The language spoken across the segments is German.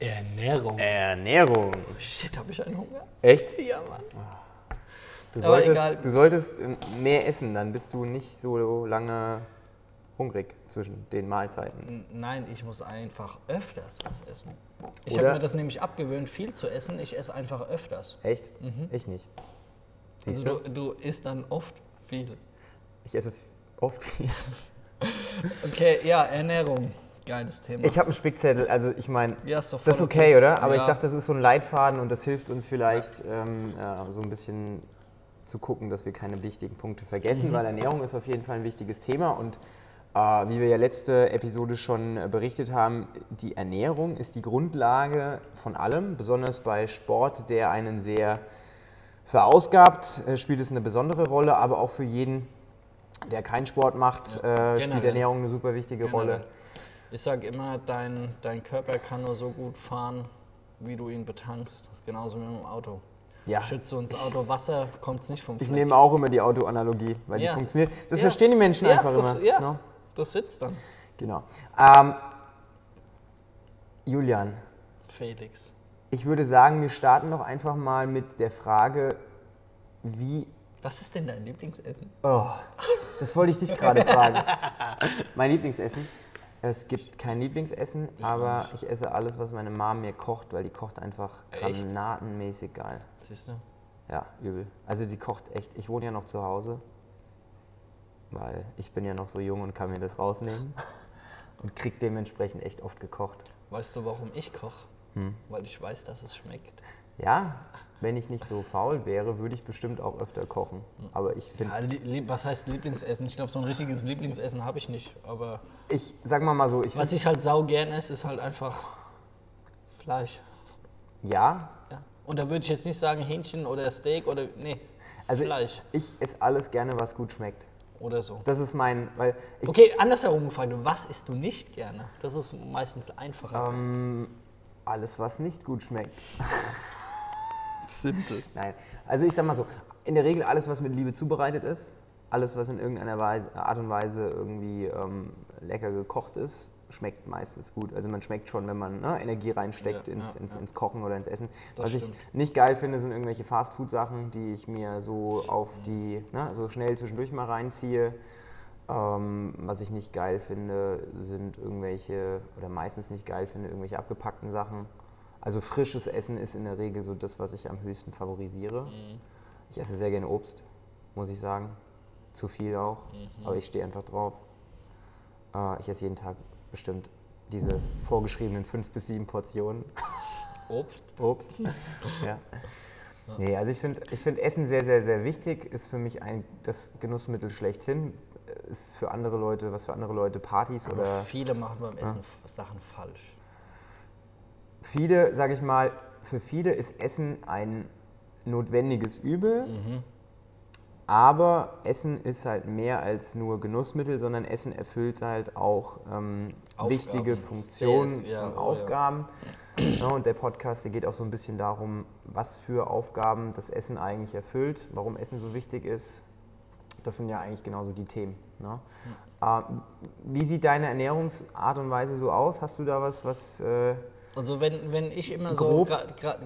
Ernährung. Ernährung. Shit, habe ich einen Hunger? Echt? Ja, Mann. Du Aber solltest, egal. du solltest ähm, mehr essen, dann bist du nicht so lange hungrig zwischen den Mahlzeiten. Nein, ich muss einfach öfters was essen. Ich habe mir das nämlich abgewöhnt, viel zu essen. Ich esse einfach öfters. Echt? Ich nicht. Siehst Mhm. Also du? du, du isst dann oft viel. Ich esse oft viel. Okay, ja, Ernährung. Geiles Thema. Ich habe einen Spickzettel, also ich meine, Ja, das ist voll okay, oder? Aber Ja. ich dachte, das ist so ein Leitfaden und das hilft uns vielleicht ähm, ja, so ein bisschen zu gucken, dass wir keine wichtigen Punkte Mhm. vergessen, weil Ernährung ist auf jeden Fall ein wichtiges Thema und äh, wie wir ja letzte Episode schon äh, berichtet haben, die Ernährung ist die Grundlage von allem, besonders bei Sport, der einen sehr verausgabt, äh, spielt es eine besondere Rolle, aber auch für jeden, der keinen Sport macht, äh, spielt generell. Ernährung eine super wichtige Rolle. Ich sage immer, dein, dein Körper kann nur so gut fahren, wie du ihn betankst. Das ist genauso wie mit dem Auto. Ja. Schützt du uns Auto Wasser, kommt es nicht vom Ich Fleck. nehme auch immer die Autoanalogie, weil Ja, die funktioniert. Das ja. verstehen die Menschen Ja, einfach das, immer. Ja, ne? das sitzt dann. Genau. Ähm, Julian, Felix. ich würde sagen, wir starten doch einfach mal mit der Frage, wie. Was ist denn dein Lieblingsessen? Oh, das wollte ich dich gerade fragen. Mein Lieblingsessen. Es gibt kein Lieblingsessen, aber ich esse alles, was meine Mom mir kocht, weil die kocht einfach granatenmäßig geil. Siehst du? Ja, übel. Also die kocht echt. Ich wohne ja noch zu Hause, weil ich bin ja noch so jung und kann mir das rausnehmen und krieg dementsprechend echt oft gekocht. Weißt du, warum ich koche? Hm. Weil ich weiß, dass es schmeckt. Ja, wenn ich nicht so faul wäre, würde ich bestimmt auch öfter kochen. Aber ich finde, Ja, was heißt Lieblingsessen? Ich glaube, so ein richtiges Lieblingsessen habe ich nicht. Aber ich sag mal mal so, ich was ich halt sau gern esse, ist halt einfach Fleisch. ja, Ja. Und da würde ich jetzt nicht sagen Hähnchen oder Steak oder nee, also Fleisch ich esse alles gerne, was gut schmeckt. oder so. Das ist mein, weil Okay, andersherum gefragt, was isst du nicht gerne? Das ist meistens einfacher. ähm, alles, was nicht gut schmeckt. Simpel. Nein, also ich sag mal so, in der Regel alles, was mit Liebe zubereitet ist, alles, was in irgendeiner Weise, Art und Weise irgendwie ähm, lecker gekocht ist, schmeckt meistens gut. Also man schmeckt schon, wenn man ne, Energie reinsteckt Ja, ins, ja, ins, ja. ins Kochen oder ins Essen. Das was ich stimmt. nicht geil finde, sind irgendwelche Fastfood-Sachen, die ich mir so auf die, ne, so schnell zwischendurch mal reinziehe. Ähm, was ich nicht geil finde, sind irgendwelche, oder meistens nicht geil finde, irgendwelche abgepackten Sachen. Also frisches Essen ist in der Regel so das, was ich am höchsten favorisiere. Mhm. Ich esse sehr gerne Obst, muss ich sagen. Zu viel auch, Mhm. aber ich stehe einfach drauf. Äh, ich esse jeden Tag bestimmt diese vorgeschriebenen fünf bis sieben Portionen Obst. Obst. ja. Nee, also ich finde ich find Essen sehr, sehr, sehr wichtig. Ist für mich ein, das Genussmittel schlechthin. Ist für andere Leute, was für andere Leute Partys Aber oder viele machen beim Essen f- Sachen falsch. Viele, sage ich mal, für viele ist Essen ein notwendiges Übel. Aber Essen ist halt mehr als nur Genussmittel, sondern Essen erfüllt halt auch ähm, wichtige Funktionen Sehr, ja, und oh ja. Aufgaben. Ja, und der Podcast, der geht auch so ein bisschen darum, was für Aufgaben das Essen eigentlich erfüllt, warum Essen so wichtig ist. Das sind ja eigentlich genauso die Themen. Ne? Ähm, wie sieht deine Ernährungsart und Weise so aus? Hast du da was, was äh, Also wenn, wenn ich immer so, Grob.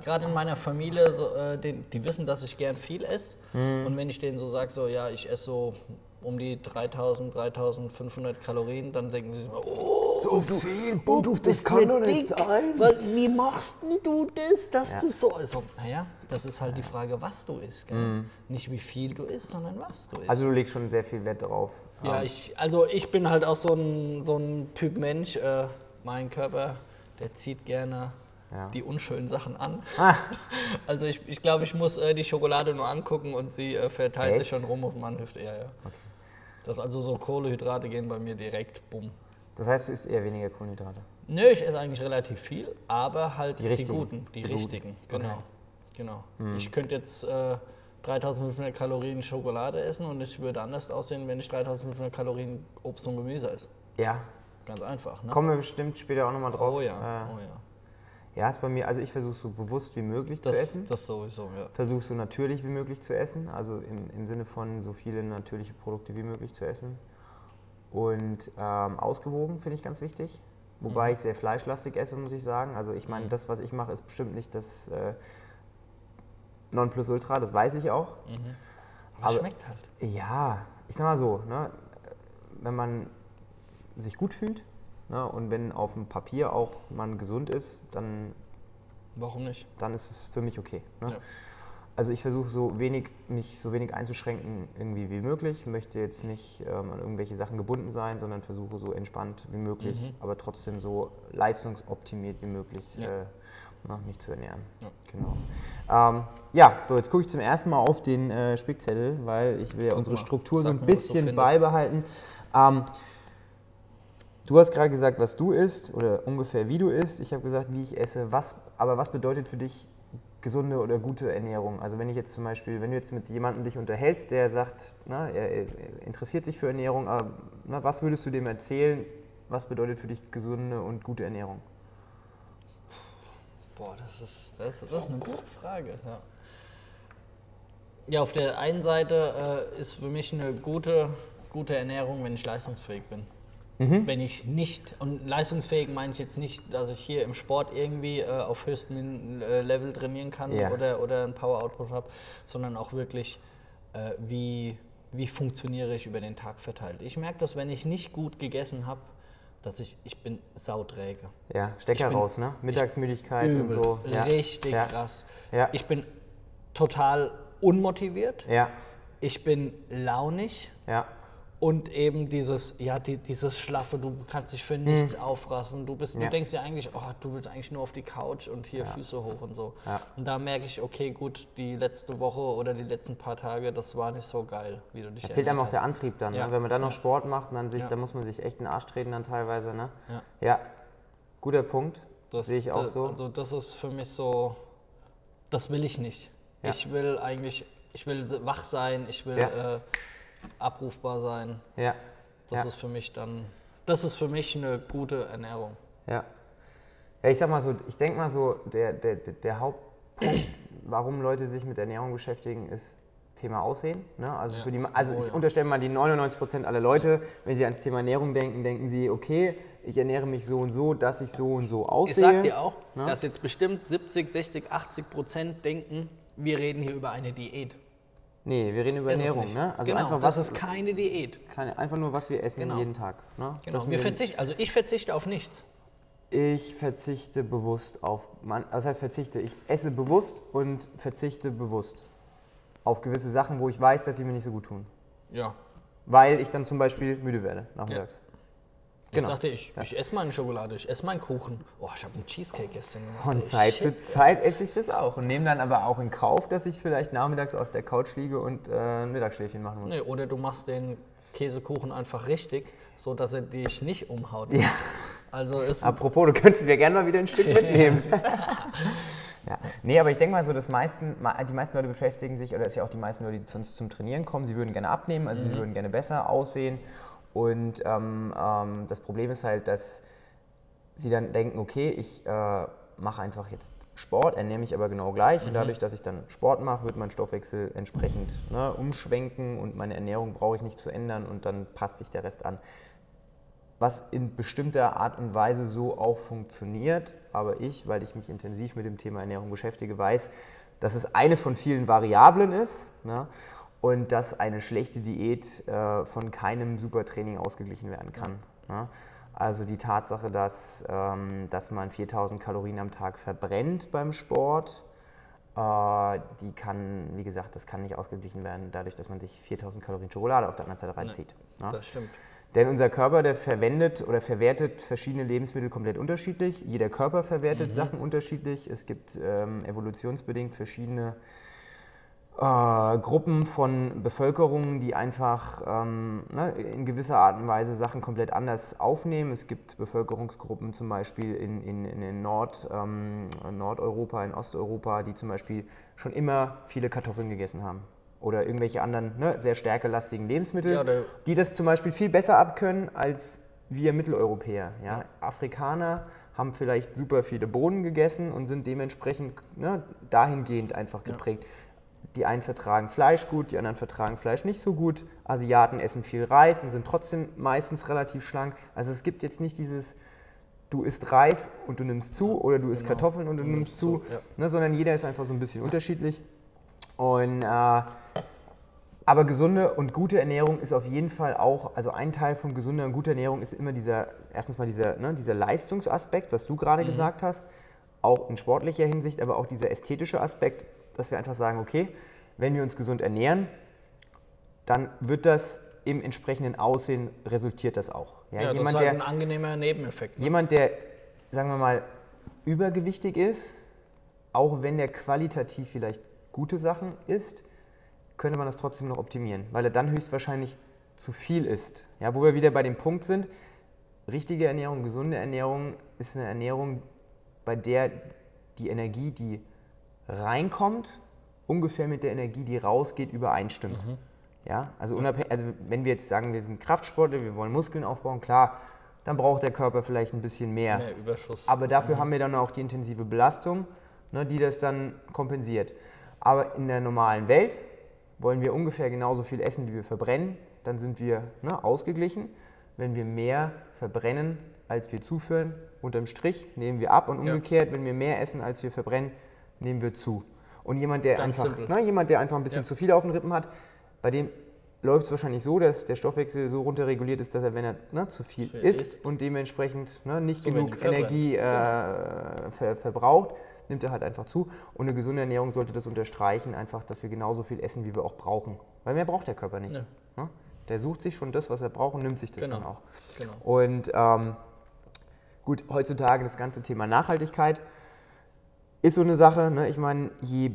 gerade in meiner Familie, so, äh, den, die wissen, dass ich gern viel esse. Mhm. Und wenn ich denen so sage, so ja, ich esse so um die 3000, 3500 Kalorien, dann denken sie, oh, so viel? du bist dick. Was, wie machst du das, dass Ja. du so... Also, naja, das ist halt die Frage, was du isst. Gell? Nicht wie viel du isst, sondern was du isst. Mhm. Also du legst schon sehr viel Wert darauf. Ja, Ähm, ich, also ich bin halt auch so ein, so ein Typ Mensch. Äh, mein Körper, der zieht gerne Ja. die unschönen Sachen an. Ah. Also ich, ich glaube, ich muss äh, die Schokolade nur angucken und sie äh, verteilt sich Echt? schon rum auf meine Hüfte. Ja, ja. Das also so Kohlehydrate gehen bei mir direkt, bumm. Das heißt, du isst eher weniger Kohlenhydrate. Nö, ich esse eigentlich relativ viel, aber halt Die die, guten, die, Die guten. richtigen, genau. Okay. genau. Ich könnte jetzt äh, 3500 Kalorien Schokolade essen und ich würde anders aussehen, wenn ich 3500 Kalorien Obst und Gemüse esse. Ja, Ganz einfach, ne? kommen wir bestimmt später auch nochmal drauf. Oh ja, Äh, oh ja. ja, ist bei mir, also ich versuche so bewusst wie möglich Das, zu essen. das sowieso, ja. Versuche so natürlich wie möglich zu essen, also im, im Sinne von so viele natürliche Produkte wie möglich zu essen. Und ähm, ausgewogen finde ich ganz wichtig. wobei mhm. ich sehr fleischlastig esse, muss ich sagen. Also ich meine, mhm. das, was ich mache, ist bestimmt nicht das äh, Nonplusultra, das weiß ich auch. Mhm. Aber, Aber schmeckt halt. Ja, ich sag mal so, ne, wenn man sich gut fühlt ne, und wenn auf dem Papier auch man gesund ist, dann Warum nicht? Dann ist es für mich okay. Ne? Ja. Also ich versuche so wenig, mich so wenig einzuschränken irgendwie wie möglich. Ich möchte jetzt nicht ähm, an irgendwelche Sachen gebunden sein, sondern versuche so entspannt wie möglich, mhm. aber trotzdem so leistungsoptimiert wie möglich ja. äh, na, mich zu ernähren. Ja. Genau. Ähm, ja, so jetzt gucke ich zum ersten Mal auf den äh, Spickzettel, weil ich will ja unsere Struktur so ein bisschen beibehalten. Ähm, du hast gerade gesagt, was du isst oder ungefähr wie du isst. Ich habe gesagt, wie ich esse. Was, aber was bedeutet für dich gesunde oder gute Ernährung? Also wenn ich jetzt zum Beispiel, wenn du jetzt mit jemandem dich unterhältst, der sagt, na, er, interessiert sich für Ernährung, aber na, was würdest du dem erzählen? Was bedeutet für dich gesunde und gute Ernährung? Boah, das ist, das, das ist eine gute Frage. Ja. ja auf der einen Seite äh, ist für mich eine gute, gute Ernährung, wenn ich leistungsfähig bin. Mhm. Wenn ich nicht, und leistungsfähig meine ich jetzt nicht, dass ich hier im Sport irgendwie äh, auf höchstem äh, Level trainieren kann ja. oder, oder ein Power-Output habe, sondern auch wirklich, äh, wie, wie funktioniere ich über den Tag verteilt. Ich merke das, wenn ich nicht gut gegessen habe, dass ich, ich bin sauträge. Ja, Stecker bin, raus, ne? Mittagsmüdigkeit und so. Ja. Richtig ja. krass. Ja. Ich bin total unmotiviert. Ja. Ich bin launig. Ja und eben dieses, ja, die, dieses Schlaffe, du kannst dich für nichts hm. aufrassen. Du, bist, ja. du denkst dir eigentlich, oh, du willst eigentlich nur auf die Couch und hier ja. Füße hoch und so. Ja. Und da merke ich, okay, gut, die letzte Woche oder die letzten paar Tage, das war nicht so geil, wie du dich Da fehlt einem auch der Antrieb dann, ne? wenn man dann noch Sport macht, dann, sich, dann muss man sich echt in den Arsch treten dann teilweise. Ne? Ja. guter Punkt, das, sehe ich auch das, so. Also das ist für mich so, das will ich nicht. Ich will eigentlich, ich will wach sein, ich will... Äh, abrufbar sein. Ja. Das ja. ist für mich dann, das ist für mich eine gute Ernährung. Ja. Ja, ich sag mal so, ich denke mal so, der, der, der Hauptpunkt, warum Leute sich mit Ernährung beschäftigen, ist Thema Aussehen. Ne? Also, ja, für die, also ich ja. unterstelle mal, die 99 Prozent aller Leute, wenn sie ans Thema Ernährung denken, denken sie, okay, ich ernähre mich so und so, dass ich so und so aussehe. Ich sag dir auch, ne? dass jetzt bestimmt 70, 60, 80 Prozent denken, wir reden hier über eine Diät. Nee, wir reden über ist Ernährung, ne? Also genau, einfach was, das ist keine Diät. Keine, einfach nur, was wir essen genau. jeden Tag. Ne? Genau. wir verzichten, also ich verzichte auf nichts. Ich verzichte bewusst auf, man, das heißt verzichte, ich esse bewusst und verzichte bewusst auf gewisse Sachen, wo ich weiß, dass sie mir nicht so gut tun. Ja. Weil ich dann zum Beispiel müde werde nachmittags. Genau. Ich sagte, ich, ja. ich esse mal eine Schokolade, ich esse mal einen Kuchen. Oh, ich habe einen Cheesecake gestern gemacht. Von Zeit Shit. zu Zeit esse ich das auch und nehme dann aber auch in Kauf, dass ich vielleicht nachmittags auf der Couch liege und äh, ein Mittagsschläfchen machen muss. Nee, oder du machst den Käsekuchen einfach richtig, so dass er dich nicht umhaut. Ja. Also ist Apropos, du könntest mir gerne mal wieder ein Stück mitnehmen. Ja. Nee, aber ich denke mal so, dass meisten, die meisten Leute beschäftigen sich, oder es ist ja auch die meisten Leute, die uns zum Trainieren kommen, sie würden gerne abnehmen, also mhm. sie würden gerne besser aussehen und ähm, ähm, das Problem ist halt, dass sie dann denken, okay, ich äh, mache einfach jetzt Sport, ernähre mich aber genau gleich. Mhm. Und dadurch, dass ich dann Sport mache, wird mein Stoffwechsel entsprechend ne, umschwenken und meine Ernährung brauche ich nicht zu ändern und dann passt sich der Rest an. Was in bestimmter Art und Weise so auch funktioniert, aber ich, weil ich mich intensiv mit dem Thema Ernährung beschäftige, weiß, dass es eine von vielen Variablen ist. Ne? Und dass eine schlechte Diät äh, von keinem Supertraining ausgeglichen werden kann. Ja. Also die Tatsache, dass, ähm, dass man 4000 Kalorien am Tag verbrennt beim Sport, äh, die kann, wie gesagt, das kann nicht ausgeglichen werden, dadurch, dass man sich 4000 Kalorien Schokolade auf der anderen Seite reinzieht. Nee, ja. Das stimmt. Denn unser Körper, der verwendet oder verwertet verschiedene Lebensmittel komplett unterschiedlich. Jeder Körper verwertet mhm. Sachen unterschiedlich. Es gibt ähm, evolutionsbedingt verschiedene äh, Gruppen von Bevölkerungen, die einfach ähm, ne, in gewisser Art und Weise Sachen komplett anders aufnehmen. Es gibt Bevölkerungsgruppen zum Beispiel in, in, in Nord, ähm, Nordeuropa, in Osteuropa, die zum Beispiel schon immer viele Kartoffeln gegessen haben. Oder irgendwelche anderen ne, sehr stärkelastigen Lebensmittel, ja, die das zum Beispiel viel besser abkönnen als wir Mitteleuropäer. Ja? ja. Afrikaner haben vielleicht super viele Bohnen gegessen und sind dementsprechend ne, dahingehend einfach geprägt. Ja. Die einen vertragen Fleisch gut, die anderen vertragen Fleisch nicht so gut. Asiaten essen viel Reis und sind trotzdem meistens relativ schlank. Also es gibt jetzt nicht dieses du isst Reis und du nimmst zu oder du isst Genau. Kartoffeln und du Du nimmst nimmst zu, zu, ja. ne, sondern jeder ist einfach so ein bisschen unterschiedlich. Und, äh, aber gesunde und gute Ernährung ist auf jeden Fall auch, also ein Teil von gesunder und guter Ernährung ist immer dieser, erstens mal dieser, ne, dieser Leistungsaspekt, was du gerade gesagt hast, auch in sportlicher Hinsicht, aber auch dieser ästhetische Aspekt, dass wir einfach sagen, okay, wenn wir uns gesund ernähren, dann wird das im entsprechenden Aussehen resultiert das auch. Ja, Ja, das jemand, ist halt der, ein angenehmer Nebeneffekt. Ne? jemand, der, sagen wir mal, übergewichtig ist, auch wenn der qualitativ vielleicht gute Sachen isst, könnte man das trotzdem noch optimieren, weil er dann höchstwahrscheinlich zu viel isst. Ja, wo wir wieder bei dem Punkt sind, richtige Ernährung, gesunde Ernährung ist eine Ernährung, bei der die Energie, die reinkommt, ungefähr mit der Energie, die rausgeht, übereinstimmt. Ja, also, unabhängig, also wenn wir jetzt sagen, wir sind Kraftsportler, wir wollen Muskeln aufbauen, klar, dann braucht der Körper vielleicht ein bisschen mehr. Mehr Überschuss. Aber dafür haben wir dann auch die intensive Belastung, ne, die das dann kompensiert. Aber in der normalen Welt wollen wir ungefähr genauso viel essen, wie wir verbrennen. Dann sind wir ne, ausgeglichen. Wenn wir mehr verbrennen, als wir zuführen, unterm Strich nehmen wir ab. Und Ja. umgekehrt, wenn wir mehr essen, als wir verbrennen, nehmen wir zu. Und jemand, der, Ganz einfach, simpel. ne, jemand, der einfach ein bisschen Ja. zu viel auf den Rippen hat, bei dem läuft es wahrscheinlich so, dass der Stoffwechsel so runterreguliert ist, dass er, wenn er ne, zu viel Viel isst isst. und dementsprechend ne, nicht Zu genug. Energie äh, ver verbraucht, nimmt er halt einfach zu. Und eine gesunde Ernährung sollte das unterstreichen, einfach, dass wir genauso viel essen, wie wir auch brauchen. Weil mehr braucht der Körper nicht. Ja. Ne? Der sucht sich schon das, was er braucht und nimmt sich das Genau. dann auch. Genau. Und ähm, gut, heutzutage das ganze Thema Nachhaltigkeit ist so eine Sache. Ne? Ich meine, je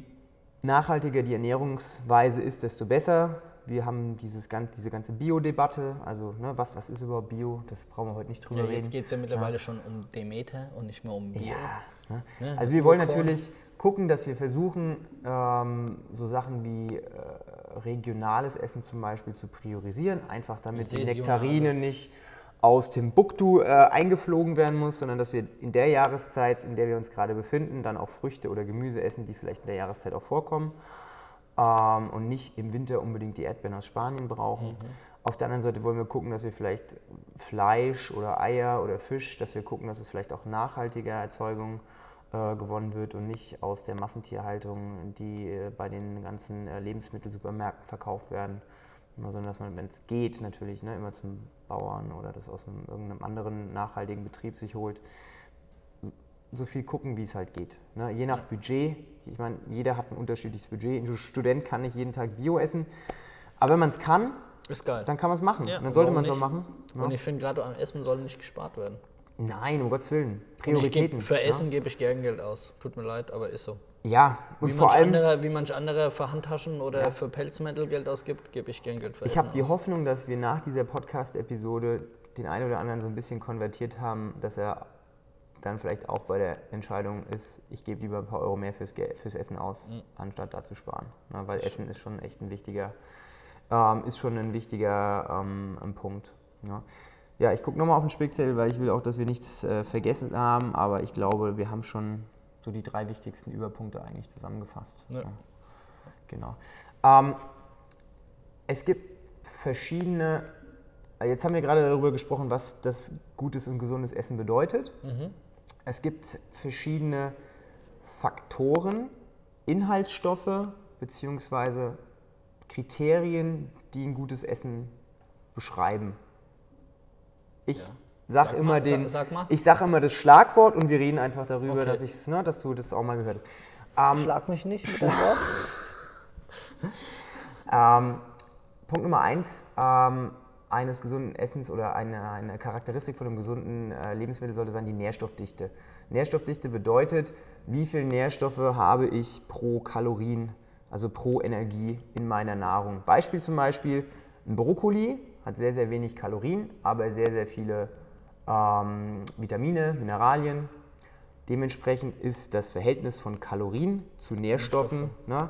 nachhaltiger die Ernährungsweise ist, desto besser. Wir haben dieses, diese ganze Bio-Debatte, also ne, was, was ist überhaupt Bio, das brauchen wir heute nicht drüber Ja, reden. jetzt geht es ja mittlerweile schon um Demeter und nicht mehr um Bio. Ja. Ne? Ne? Also wir wollen natürlich gucken, dass wir versuchen, ähm, so Sachen wie äh, regionales Essen zum Beispiel zu priorisieren, einfach damit die Saisonales. Nektarine nicht aus Timbuktu äh, eingeflogen werden muss, sondern dass wir in der Jahreszeit, in der wir uns gerade befinden, dann auch Früchte oder Gemüse essen, die vielleicht in der Jahreszeit auch vorkommen ähm, und nicht im Winter unbedingt die Erdbeeren aus Spanien brauchen. Auf der anderen Seite wollen wir gucken, dass wir vielleicht Fleisch oder Eier oder Fisch, dass wir gucken, dass es vielleicht auch nachhaltiger Erzeugung äh, gewonnen wird und nicht aus der Massentierhaltung, die äh, bei den ganzen äh, Lebensmittelsupermärkten verkauft werden, sondern dass man, wenn es geht, natürlich ne, immer zum Bauern oder das aus einem, irgendeinem anderen nachhaltigen Betrieb sich holt so viel gucken, wie es halt geht. Ne? Je nach Budget, ich meine, jeder hat ein unterschiedliches Budget. Ein Student kann nicht jeden Tag Bio essen, aber wenn man es kann, dann kann man es machen. Ja, und dann und sollte man es auch machen. Und Ne? ich finde, gerade am Essen soll nicht gespart werden. Nein, um Gottes Willen. Und Prioritäten. geb, für ne? Essen gebe ich gern Geld aus. Tut mir leid, aber ist so. Ja, und wie, vor manch allem, andere, wie manch andere für Handtaschen oder für Pelzmäntel Geld ausgibt, gebe ich gern Geld für ich habe die. Hoffnung, dass wir nach dieser Podcast-Episode den einen oder anderen so ein bisschen konvertiert haben, dass er dann vielleicht auch bei der Entscheidung ist, ich gebe lieber ein paar Euro mehr fürs, fürs Essen aus, Mhm. anstatt da zu sparen. Ne, weil Essen ist schon echt ein wichtiger, ähm, ist schon ein wichtiger ähm, ein Punkt. Ja, ja ich gucke nochmal auf den Spickzettel, weil ich will auch, dass wir nichts äh, vergessen haben, aber ich glaube, wir haben schon so die drei wichtigsten Überpunkte eigentlich zusammengefasst. Ja. Genau. Ähm, es gibt verschiedene, jetzt haben wir gerade darüber gesprochen, was das gutes und gesundes Essen bedeutet. Mhm. Es gibt verschiedene Faktoren, Inhaltsstoffe bzw. Kriterien, die ein gutes Essen beschreiben. Ich Ja. Sag, Sag immer mal, den, sag- sag ich sag immer das Schlagwort und wir reden einfach darüber, Okay. dass, ich's, ne, dass du das auch mal gehört hast. Ähm, Schlag mich nicht mit dem Wort. Ähm, Punkt Nummer eins ähm, eines gesunden Essens oder eine, eine Charakteristik von einem gesunden äh, Lebensmittel sollte sein die Nährstoffdichte. Nährstoffdichte bedeutet, wie viel Nährstoffe habe ich pro Kalorien, also pro Energie in meiner Nahrung. Beispiel zum Beispiel, ein Brokkoli hat sehr, sehr wenig Kalorien, aber sehr, sehr viele ähm, Vitamine, Mineralien. Dementsprechend ist das Verhältnis von Kalorien zu Nährstoffen, ne,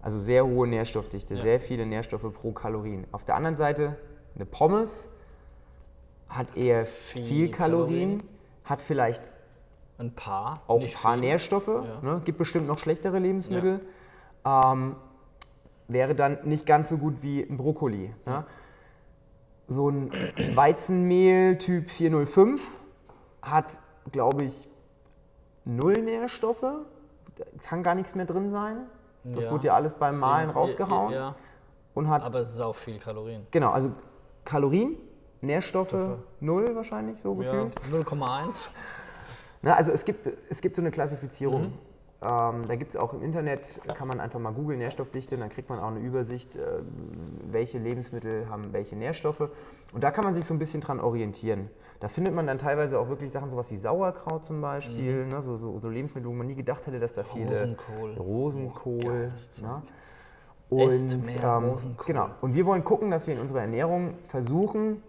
also sehr hohe Nährstoffdichte, sehr viele Nährstoffe pro Kalorien. Auf der anderen Seite eine Pommes hat eher viel, Viel Kalorien, Kalorien. hat vielleicht Ein paar. auch ein paar viel. Nährstoffe, Ja. ne, gibt bestimmt noch schlechtere Lebensmittel, ähm, wäre dann nicht ganz so gut wie ein Brokkoli. Ne? So ein Weizenmehl Typ 405 hat glaube ich, null Nährstoffe. Kann gar nichts mehr drin sein. Das Ja. wurde ja alles beim Malen Ja, rausgehauen. Ja, Und hat, aber es ist auch viel Kalorien. genau, also Kalorien, Nährstoffe null wahrscheinlich so gefühlt. 0,1. Na, also es gibt, es gibt so eine Klassifizierung. Mhm. Ähm, da gibt es auch im Internet, kann man einfach mal googeln, Nährstoffdichte, dann kriegt man auch eine Übersicht, äh, welche Lebensmittel haben welche Nährstoffe. Und da kann man sich so ein bisschen dran orientieren. Da findet man dann teilweise auch wirklich Sachen, sowas wie Sauerkraut zum Beispiel, ne? so, so, so Lebensmittel, wo man nie gedacht hätte, dass da viele... Mhm. Rosenkohl. Rosenkohl. Esst Und, ähm, Rosenkohl. genau. Und wir wollen gucken, dass wir in unserer Ernährung versuchen,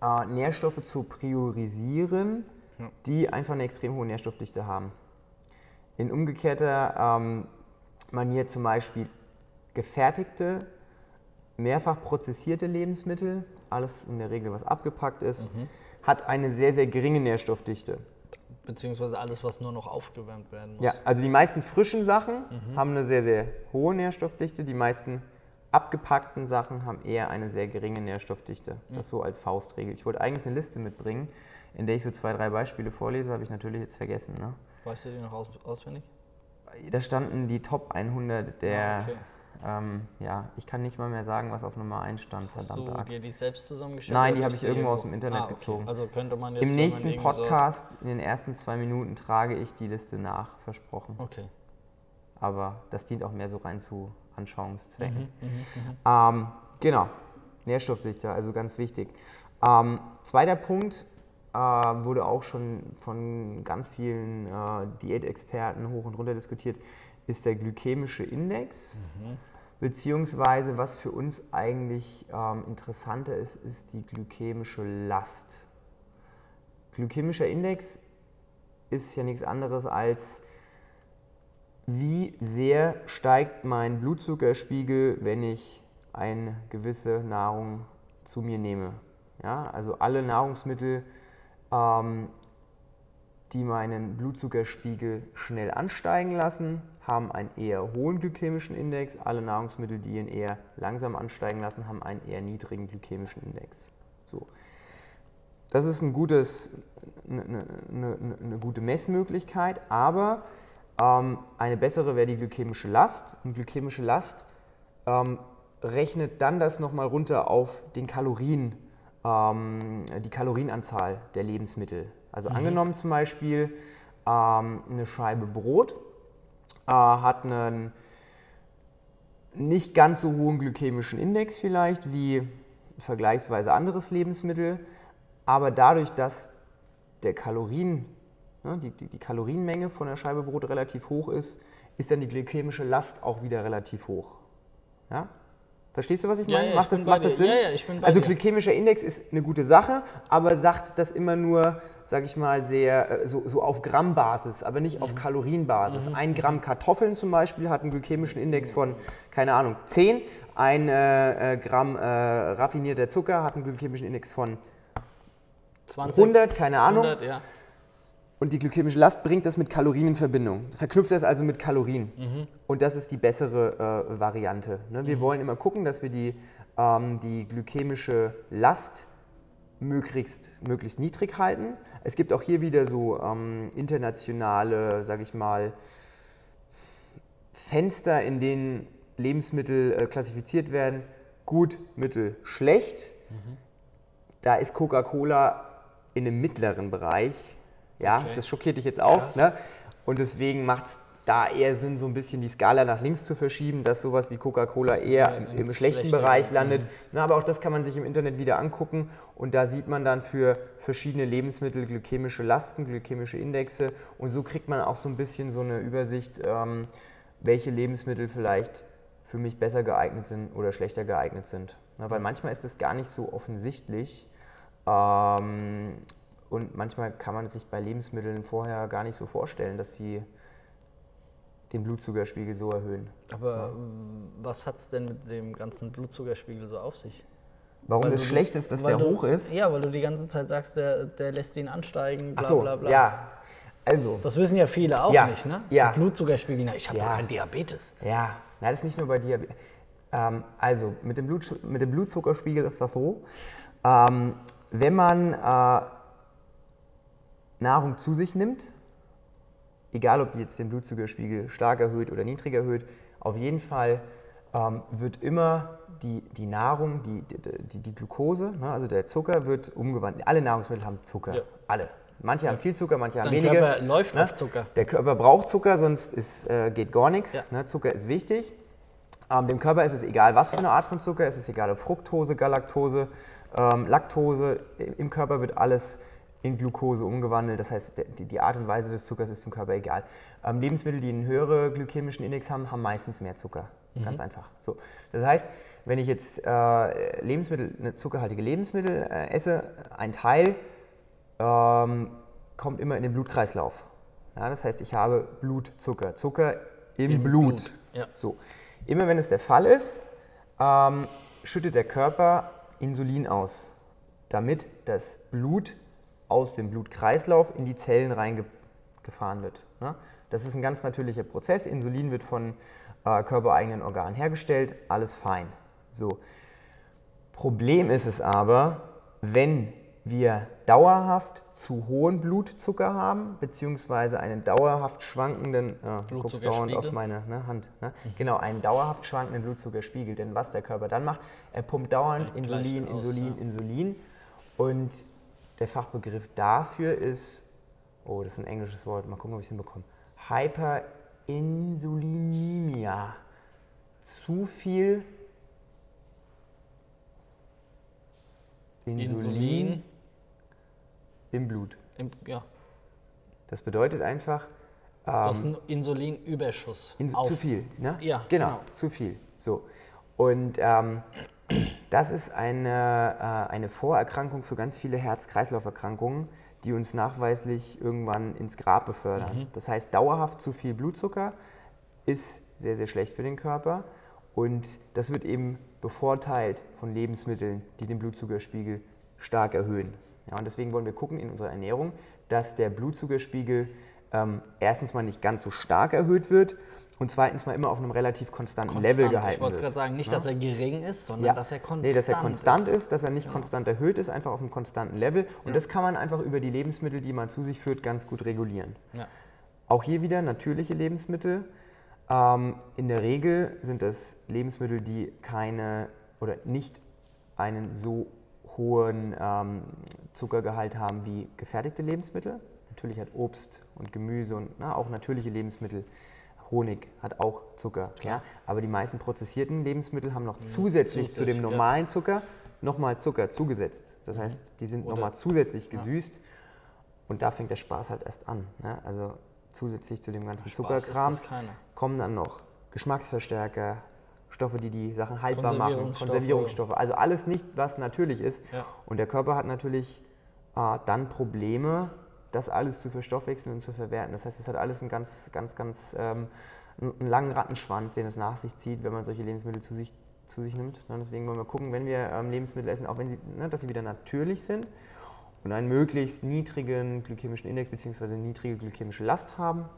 äh, Nährstoffe zu priorisieren, die einfach eine extrem hohe Nährstoffdichte haben. In umgekehrter ähm, Manier zum Beispiel gefertigte, mehrfach prozessierte Lebensmittel, alles in der Regel, was abgepackt ist, Mhm. hat eine sehr, sehr geringe Nährstoffdichte. Beziehungsweise alles, was nur noch aufgewärmt werden muss. Ja, also die meisten frischen Sachen Mhm. haben eine sehr, sehr hohe Nährstoffdichte. Die meisten abgepackten Sachen haben eher eine sehr geringe Nährstoffdichte. Mhm. Das so als Faustregel. Ich wollte eigentlich eine Liste mitbringen, in der ich so zwei, drei Beispiele vorlese, habe ich natürlich jetzt vergessen. Ne? Weißt du die noch aus, auswendig? Da standen die Top 100 der, Ah, okay. ähm, ja, ich kann nicht mal mehr sagen, was auf Nummer 1 stand, Hast verdammte du Axt. dir die selbst zusammengestellt? Nein, die habe ich irgendwo aus dem Internet Ah, okay. gezogen. Also könnte man jetzt. Im nächsten Podcast, in den ersten zwei Minuten, trage ich die Liste nach, versprochen. Okay. aber das dient auch mehr so rein zu Anschauungszwecken. Mhm, Ähm, genau, Nährstoffdichte, also ganz wichtig. Ähm, zweiter Punkt äh, wurde auch schon von ganz vielen äh, Diätexperten hoch und runter diskutiert, ist der glykämische Index. Beziehungsweise, was für uns eigentlich ähm, interessanter ist, ist die glykämische Last. Glykämischer Index ist ja nichts anderes als wie sehr steigt mein Blutzuckerspiegel, wenn ich eine gewisse Nahrung zu mir nehme. Ja, also alle Nahrungsmittel, ähm, die meinen Blutzuckerspiegel schnell ansteigen lassen, haben einen eher hohen glykämischen Index. Alle Nahrungsmittel, die ihn eher langsam ansteigen lassen, haben einen eher niedrigen glykämischen Index. So. Das ist ein gutes, eine, eine, eine, eine gute Messmöglichkeit, aber ähm, eine bessere wäre die glykämische Last. Und glykämische Last ähm, rechnet dann das nochmal runter auf den Kalorien, ähm, die Kalorienanzahl der Lebensmittel. Also angenommen zum Beispiel ähm, eine Scheibe Brot äh, hat einen nicht ganz so hohen glykämischen Index vielleicht wie vergleichsweise anderes Lebensmittel, aber dadurch, dass der Kalorien, ne, die, die, die Kalorienmenge von der Scheibe Brot relativ hoch ist, ist dann die glykämische Last auch wieder relativ hoch. Ja? Verstehst du, was ich meine? ja, ich macht bin das, macht das. Sinn? Ja, ich also glykämischer Index ist eine gute Sache, aber sagt das immer nur, sag ich mal, sehr äh, so, so auf Grammbasis, aber nicht Mhm. auf Kalorienbasis. Ein Gramm Kartoffeln zum Beispiel hat einen glykämischen Index von, keine Ahnung, 10. Ein äh, äh, Gramm äh, raffinierter Zucker hat einen glykämischen Index von 20, 100, keine Ahnung. 100, ja. Und die glykämische Last bringt das mit Kalorien in Verbindung. Verknüpft das also mit Kalorien. Und das ist die bessere äh, Variante. Ne? Wir wollen immer gucken, dass wir die, ähm, die glykämische Last möglichst, möglichst niedrig halten. Es gibt auch hier wieder so ähm, internationale, sage ich mal, Fenster, in denen Lebensmittel äh, klassifiziert werden. Gut, mittel, schlecht. Da ist Coca-Cola in einem mittleren Bereich. Ja, Okay. das schockiert dich jetzt auch. Ne? Und deswegen macht es da eher Sinn, so ein bisschen die Skala nach links zu verschieben, dass sowas wie Coca-Cola eher Ja, im, im schlechten Schlechte, Bereich landet. Na, aber auch das kann man sich im Internet wieder angucken. Und da sieht man dann für verschiedene Lebensmittel glykämische Lasten, glykämische Indexe. Und so kriegt man auch so ein bisschen so eine Übersicht, ähm, welche Lebensmittel vielleicht für mich besser geeignet sind oder schlechter geeignet sind. Na, weil manchmal ist es gar nicht so offensichtlich. Ähm, und manchmal kann man es sich bei Lebensmitteln vorher gar nicht so vorstellen, dass sie den Blutzuckerspiegel so erhöhen. Aber ähm, was hat es denn mit dem ganzen Blutzuckerspiegel so auf sich? Warum Weil du- schlecht ist, dass der du, hoch ist? Ja, weil du die ganze Zeit sagst, der, der lässt ihn ansteigen, bla Ach so, bla bla. ja. Also, Das wissen ja viele auch Ja, nicht, ne? ja. Blutzuckerspiegel, na, ich habe Ja. keinen Diabetes. ja, na, das ist nicht nur bei Diabetes. Ähm, also, mit dem, Blut, mit dem Blutzuckerspiegel ist das so, ähm, wenn man äh, Nahrung zu sich nimmt, egal ob die jetzt den Blutzuckerspiegel stark erhöht oder niedrig erhöht, auf jeden Fall ähm, wird immer die, die Nahrung, die, die, die Glucose, ne, also der Zucker wird umgewandelt. Alle Nahrungsmittel haben Zucker, ja. alle. Manche ja. haben viel Zucker, manche haben Dein weniger. Der Körper läuft ne? auf Zucker. Der Körper braucht Zucker, sonst ist, äh, geht gar nichts. Ja. Ne? Zucker ist wichtig. Ähm, dem Körper ist es egal, was für eine Art von Zucker. Es ist egal, ob Fructose, Galaktose, ähm, Laktose. Im Körper wird alles in Glucose umgewandelt. Das heißt, die, die Art und Weise des Zuckers ist dem Körper egal. Ähm, Lebensmittel, die einen höheren glykämischen Index haben, haben meistens mehr Zucker. Mhm. Ganz einfach. So. Das heißt, wenn ich jetzt äh, Lebensmittel, eine zuckerhaltige Lebensmittel äh, esse, ein Teil ähm, kommt immer in den Blutkreislauf. Ja, das heißt, ich habe Blutzucker, Zucker im, Im Blut. Blut. Ja. So. Immer wenn es der Fall ist, ähm, schüttet der Körper Insulin aus, damit das Blut aus dem Blutkreislauf in die Zellen reingefahren wird. Ne? Das ist ein ganz natürlicher Prozess. Insulin wird von äh, körpereigenen Organen hergestellt, alles fein. So. Problem ist es aber, wenn wir dauerhaft zu hohen Blutzucker haben, beziehungsweise einen dauerhaft schwankenden, äh, guckst dauernd auf meine ne, Hand, ne? Mhm. genau, einen dauerhaft schwankenden Blutzuckerspiegel. Denn was der Körper dann macht, er pumpt dauernd ja, Insulin, aus, Insulin, ja. Insulin. Und der Fachbegriff dafür ist, oh, das ist ein englisches Wort, mal gucken, ob ich es hinbekomme, Hyperinsulinemia. Zu viel Insulin, Insulin im Blut. Im, ja. Das bedeutet einfach. Ähm, das ist ein Insulinüberschuss. Ins zu viel, ne? Ja. Genau, genau, zu viel. So. Und ähm, das ist eine, äh, eine Vorerkrankung für ganz viele Herz-Kreislauf-Erkrankungen, die uns nachweislich irgendwann ins Grab befördern. Mhm. Das heißt, dauerhaft zu viel Blutzucker ist sehr, sehr schlecht für den Körper. Und das wird eben bevorteilt von Lebensmitteln, die den Blutzuckerspiegel stark erhöhen. Ja, und deswegen wollen wir gucken in unserer Ernährung, dass der Blutzuckerspiegel ähm, erstens mal nicht ganz so stark erhöht wird und zweitens mal immer auf einem relativ konstanten Konstant. Level gehalten wird. Ich wollte gerade sagen, nicht, ja? dass er gering ist, sondern ja. dass er konstant ist. Nee, dass er konstant ist, ist dass er nicht genau. konstant erhöht ist, einfach auf einem konstanten Level. Und ja. das kann man einfach über die Lebensmittel, die man zu sich führt, ganz gut regulieren. Auch hier wieder natürliche Lebensmittel. Ähm, in der Regel sind das Lebensmittel, die keine oder nicht einen so hohen ähm, Zuckergehalt haben wie gefertigte Lebensmittel. Natürlich hat Obst und Gemüse und na, auch natürliche Lebensmittel, Honig hat auch Zucker. Ja? Aber die meisten prozessierten Lebensmittel haben noch mhm. zusätzlich Zusätzlich, zu dem normalen Zucker nochmal Zucker zugesetzt. Das mhm. heißt, die sind nochmal zusätzlich gesüßt ja. und da fängt der Spaß halt erst an. Ne? Also zusätzlich zu dem ganzen Zuckerkram kommen dann noch Geschmacksverstärker, Stoffe, die die Sachen haltbar machen, Konservierungsstoffe. Also alles nicht, was natürlich ist. Ja. Und der Körper hat natürlich äh, dann Probleme, das alles zu verstoffwechseln und zu verwerten. Das heißt, es hat alles einen ganz, ganz, ganz ähm, einen langen Rattenschwanz, den es nach sich zieht, wenn man solche Lebensmittel zu sich, zu sich nimmt. Und deswegen wollen wir gucken, wenn wir ähm, Lebensmittel essen, auch wenn sie, ne, dass sie wieder natürlich sind und einen möglichst niedrigen glykämischen Index bzw. niedrige glykämische Last haben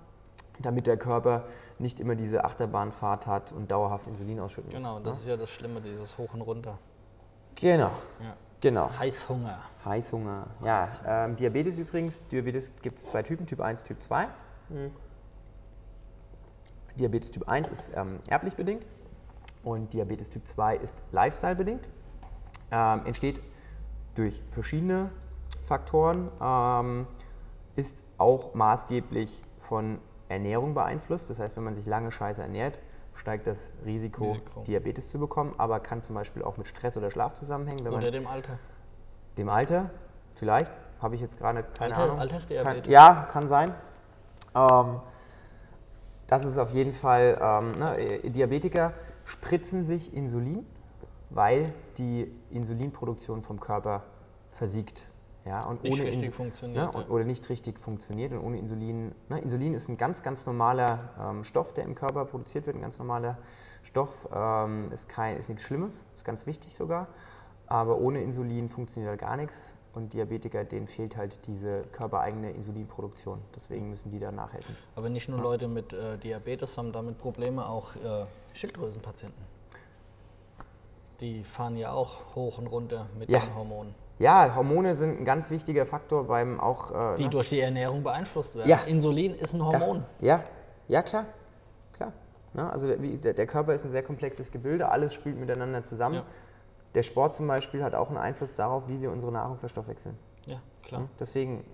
damit der Körper nicht immer diese Achterbahnfahrt hat und dauerhaft Insulin ausschütten muss. Genau, das ja? ist ja das Schlimme, dieses Hoch und Runter. Genau. Ja. Genau. Heißhunger. Heißhunger. Ja, Heißhunger. Ähm, Diabetes übrigens, Diabetes gibt es zwei Typen, Typ 1, Typ 2. Mhm. Diabetes Typ 1 ist ähm, erblich bedingt und Diabetes Typ 2 ist lifestyle bedingt. Ähm, entsteht durch verschiedene Faktoren, ähm, ist auch maßgeblich von Ernährung beeinflusst. Das heißt, wenn man sich lange scheiße ernährt, steigt das Risiko, Risiko, Diabetes zu bekommen, aber kann zum Beispiel auch mit Stress oder Schlaf zusammenhängen. oder dem Alter. Dem Alter, vielleicht, habe ich jetzt gerade keine Alter, Ahnung. Altersdiabetes? Kein, ja, kann sein. Ähm, das ist auf jeden Fall, ähm, ne, Diabetiker spritzen sich Insulin, weil die Insulinproduktion vom Körper versiegt. Ja, und nicht ohne richtig Insul funktioniert. Ne, oder nicht richtig funktioniert und ohne Insulin. Ne, Insulin ist ein ganz, ganz normaler ähm, Stoff, der im Körper produziert wird, ein ganz normaler Stoff. Ähm, ist, kein, ist nichts Schlimmes, ist ganz wichtig sogar. Aber ohne Insulin funktioniert halt gar nichts. Und Diabetiker, denen fehlt halt diese körpereigene Insulinproduktion. Deswegen müssen die da nachhelfen. Aber nicht nur ja. Leute mit äh, Diabetes haben damit Probleme, auch äh, Schilddrüsenpatienten. Die fahren ja auch hoch und runter mit ja. den Hormonen. Ja, Hormone sind ein ganz wichtiger Faktor beim auch. Äh, Die ne? durch die Ernährung beeinflusst werden. Ja. Insulin ist ein Hormon. Ja, ja, klar. klar. Ne? Also der, der Körper ist ein sehr komplexes Gebilde, alles spielt miteinander zusammen. Ja. Der Sport zum Beispiel hat auch einen Einfluss darauf, wie wir unsere Nahrung verstoffwechseln. Ja, klar. Ne? Deswegen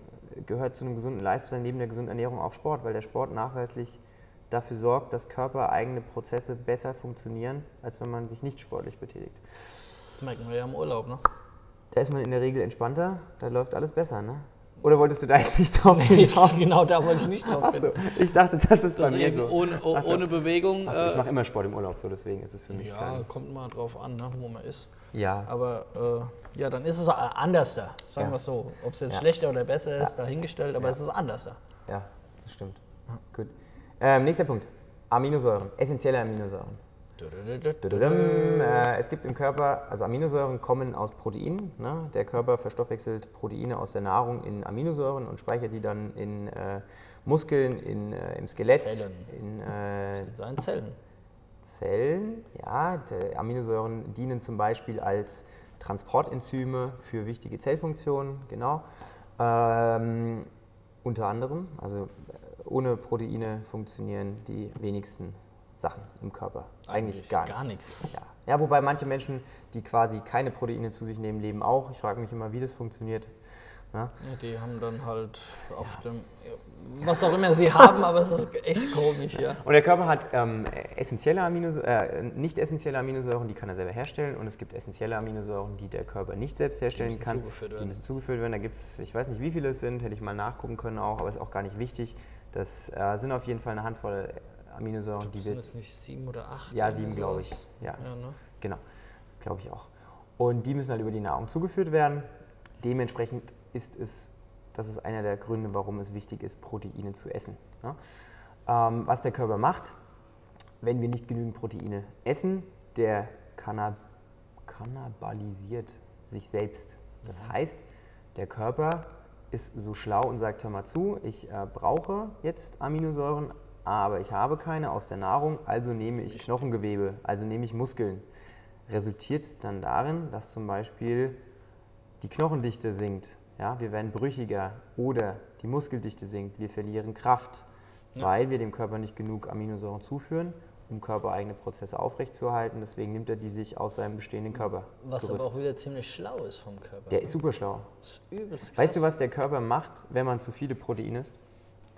gehört zu einem gesunden Lifestyle neben der gesunden Ernährung auch Sport, weil der Sport nachweislich dafür sorgt, dass körpereigene Prozesse besser funktionieren, als wenn man sich nicht sportlich betätigt. Das merken wir ja im Urlaub, ne? Da ist man in der Regel entspannter, da läuft alles besser, ne? Oder wolltest du da jetzt nicht drauf Nee, genau da wollte ich nicht drauf Achso, hin. ich dachte, das ist bei Das ist mir so. ohne, oh- Ach so. ohne Bewegung. Achso, ich äh, mache immer Sport im Urlaub, so deswegen ist es für mich ja, kein. kommt mal drauf an, ne, wo man ist. Ja, Aber äh, ja, dann ist es anders da. Sagen Ja. wir es so. Ob es jetzt Ja. schlechter oder besser ist, Ja. dahingestellt, aber Ja. es ist anders da. ja, das stimmt. Gut. Ähm, nächster Punkt. Aminosäuren, essentielle Aminosäuren. Es gibt im Körper, also Aminosäuren kommen aus Proteinen. Ne? Der Körper verstoffwechselt Proteine aus der Nahrung in Aminosäuren und speichert die dann in äh, Muskeln, in, äh, im Skelett, Zellen. in äh, seinen Zellen. Zellen. Ja, Aminosäuren dienen zum Beispiel als Transportenzyme für wichtige Zellfunktionen, genau. Ähm, unter anderem, also ohne Proteine funktionieren die wenigsten Sachen im Körper. Eigentlich, Eigentlich gar, gar nichts. Ja. ja, wobei manche Menschen, die quasi keine Proteine zu sich nehmen, leben auch. Ich frage mich immer, wie das funktioniert. Ja. Ja, die haben dann halt auf dem, was auch immer sie haben, aber es ist echt komisch, ja. Und der Körper hat ähm, essentielle Aminosäuren, äh, nicht essentielle Aminosäuren, die kann er selber herstellen. Und es gibt essentielle Aminosäuren, die der Körper nicht selbst herstellen müssen kann. zugeführt Die werden. müssen zugeführt werden. Da gibt es, ich weiß nicht, wie viele es sind, hätte ich mal nachgucken können auch, aber ist auch gar nicht wichtig. Das äh, sind auf jeden Fall eine Handvoll Aminosäuren, die Sind wir. es nicht sieben oder acht? Ja, sieben, glaube ich. Ja, Ja, ne? genau. Glaube ich auch. Und die müssen halt über die Nahrung zugeführt werden. Dementsprechend ist es, das ist einer der Gründe, warum es wichtig ist, Proteine zu essen. Ja? Ähm, was der Körper macht, wenn wir nicht genügend Proteine essen, der kannab kannibalisiert sich selbst. Das heißt, der Körper ist so schlau und sagt, hör mal zu, ich äh, brauche jetzt Aminosäuren, aber ich habe keine aus der Nahrung, also nehme ich Knochengewebe, also nehme ich Muskeln. Resultiert dann darin, dass zum Beispiel die Knochendichte sinkt, ja, wir werden brüchiger oder die Muskeldichte sinkt, wir verlieren Kraft, weil wir dem Körper nicht genug Aminosäuren zuführen, um körpereigene Prozesse aufrechtzuerhalten. Deswegen nimmt er die sich aus seinem bestehenden Körper. Was aber auch wieder ziemlich schlau ist vom Körper. Der ist super schlau. Das ist übelst krass. Weißt du, was der Körper macht, wenn man zu viele Proteine isst?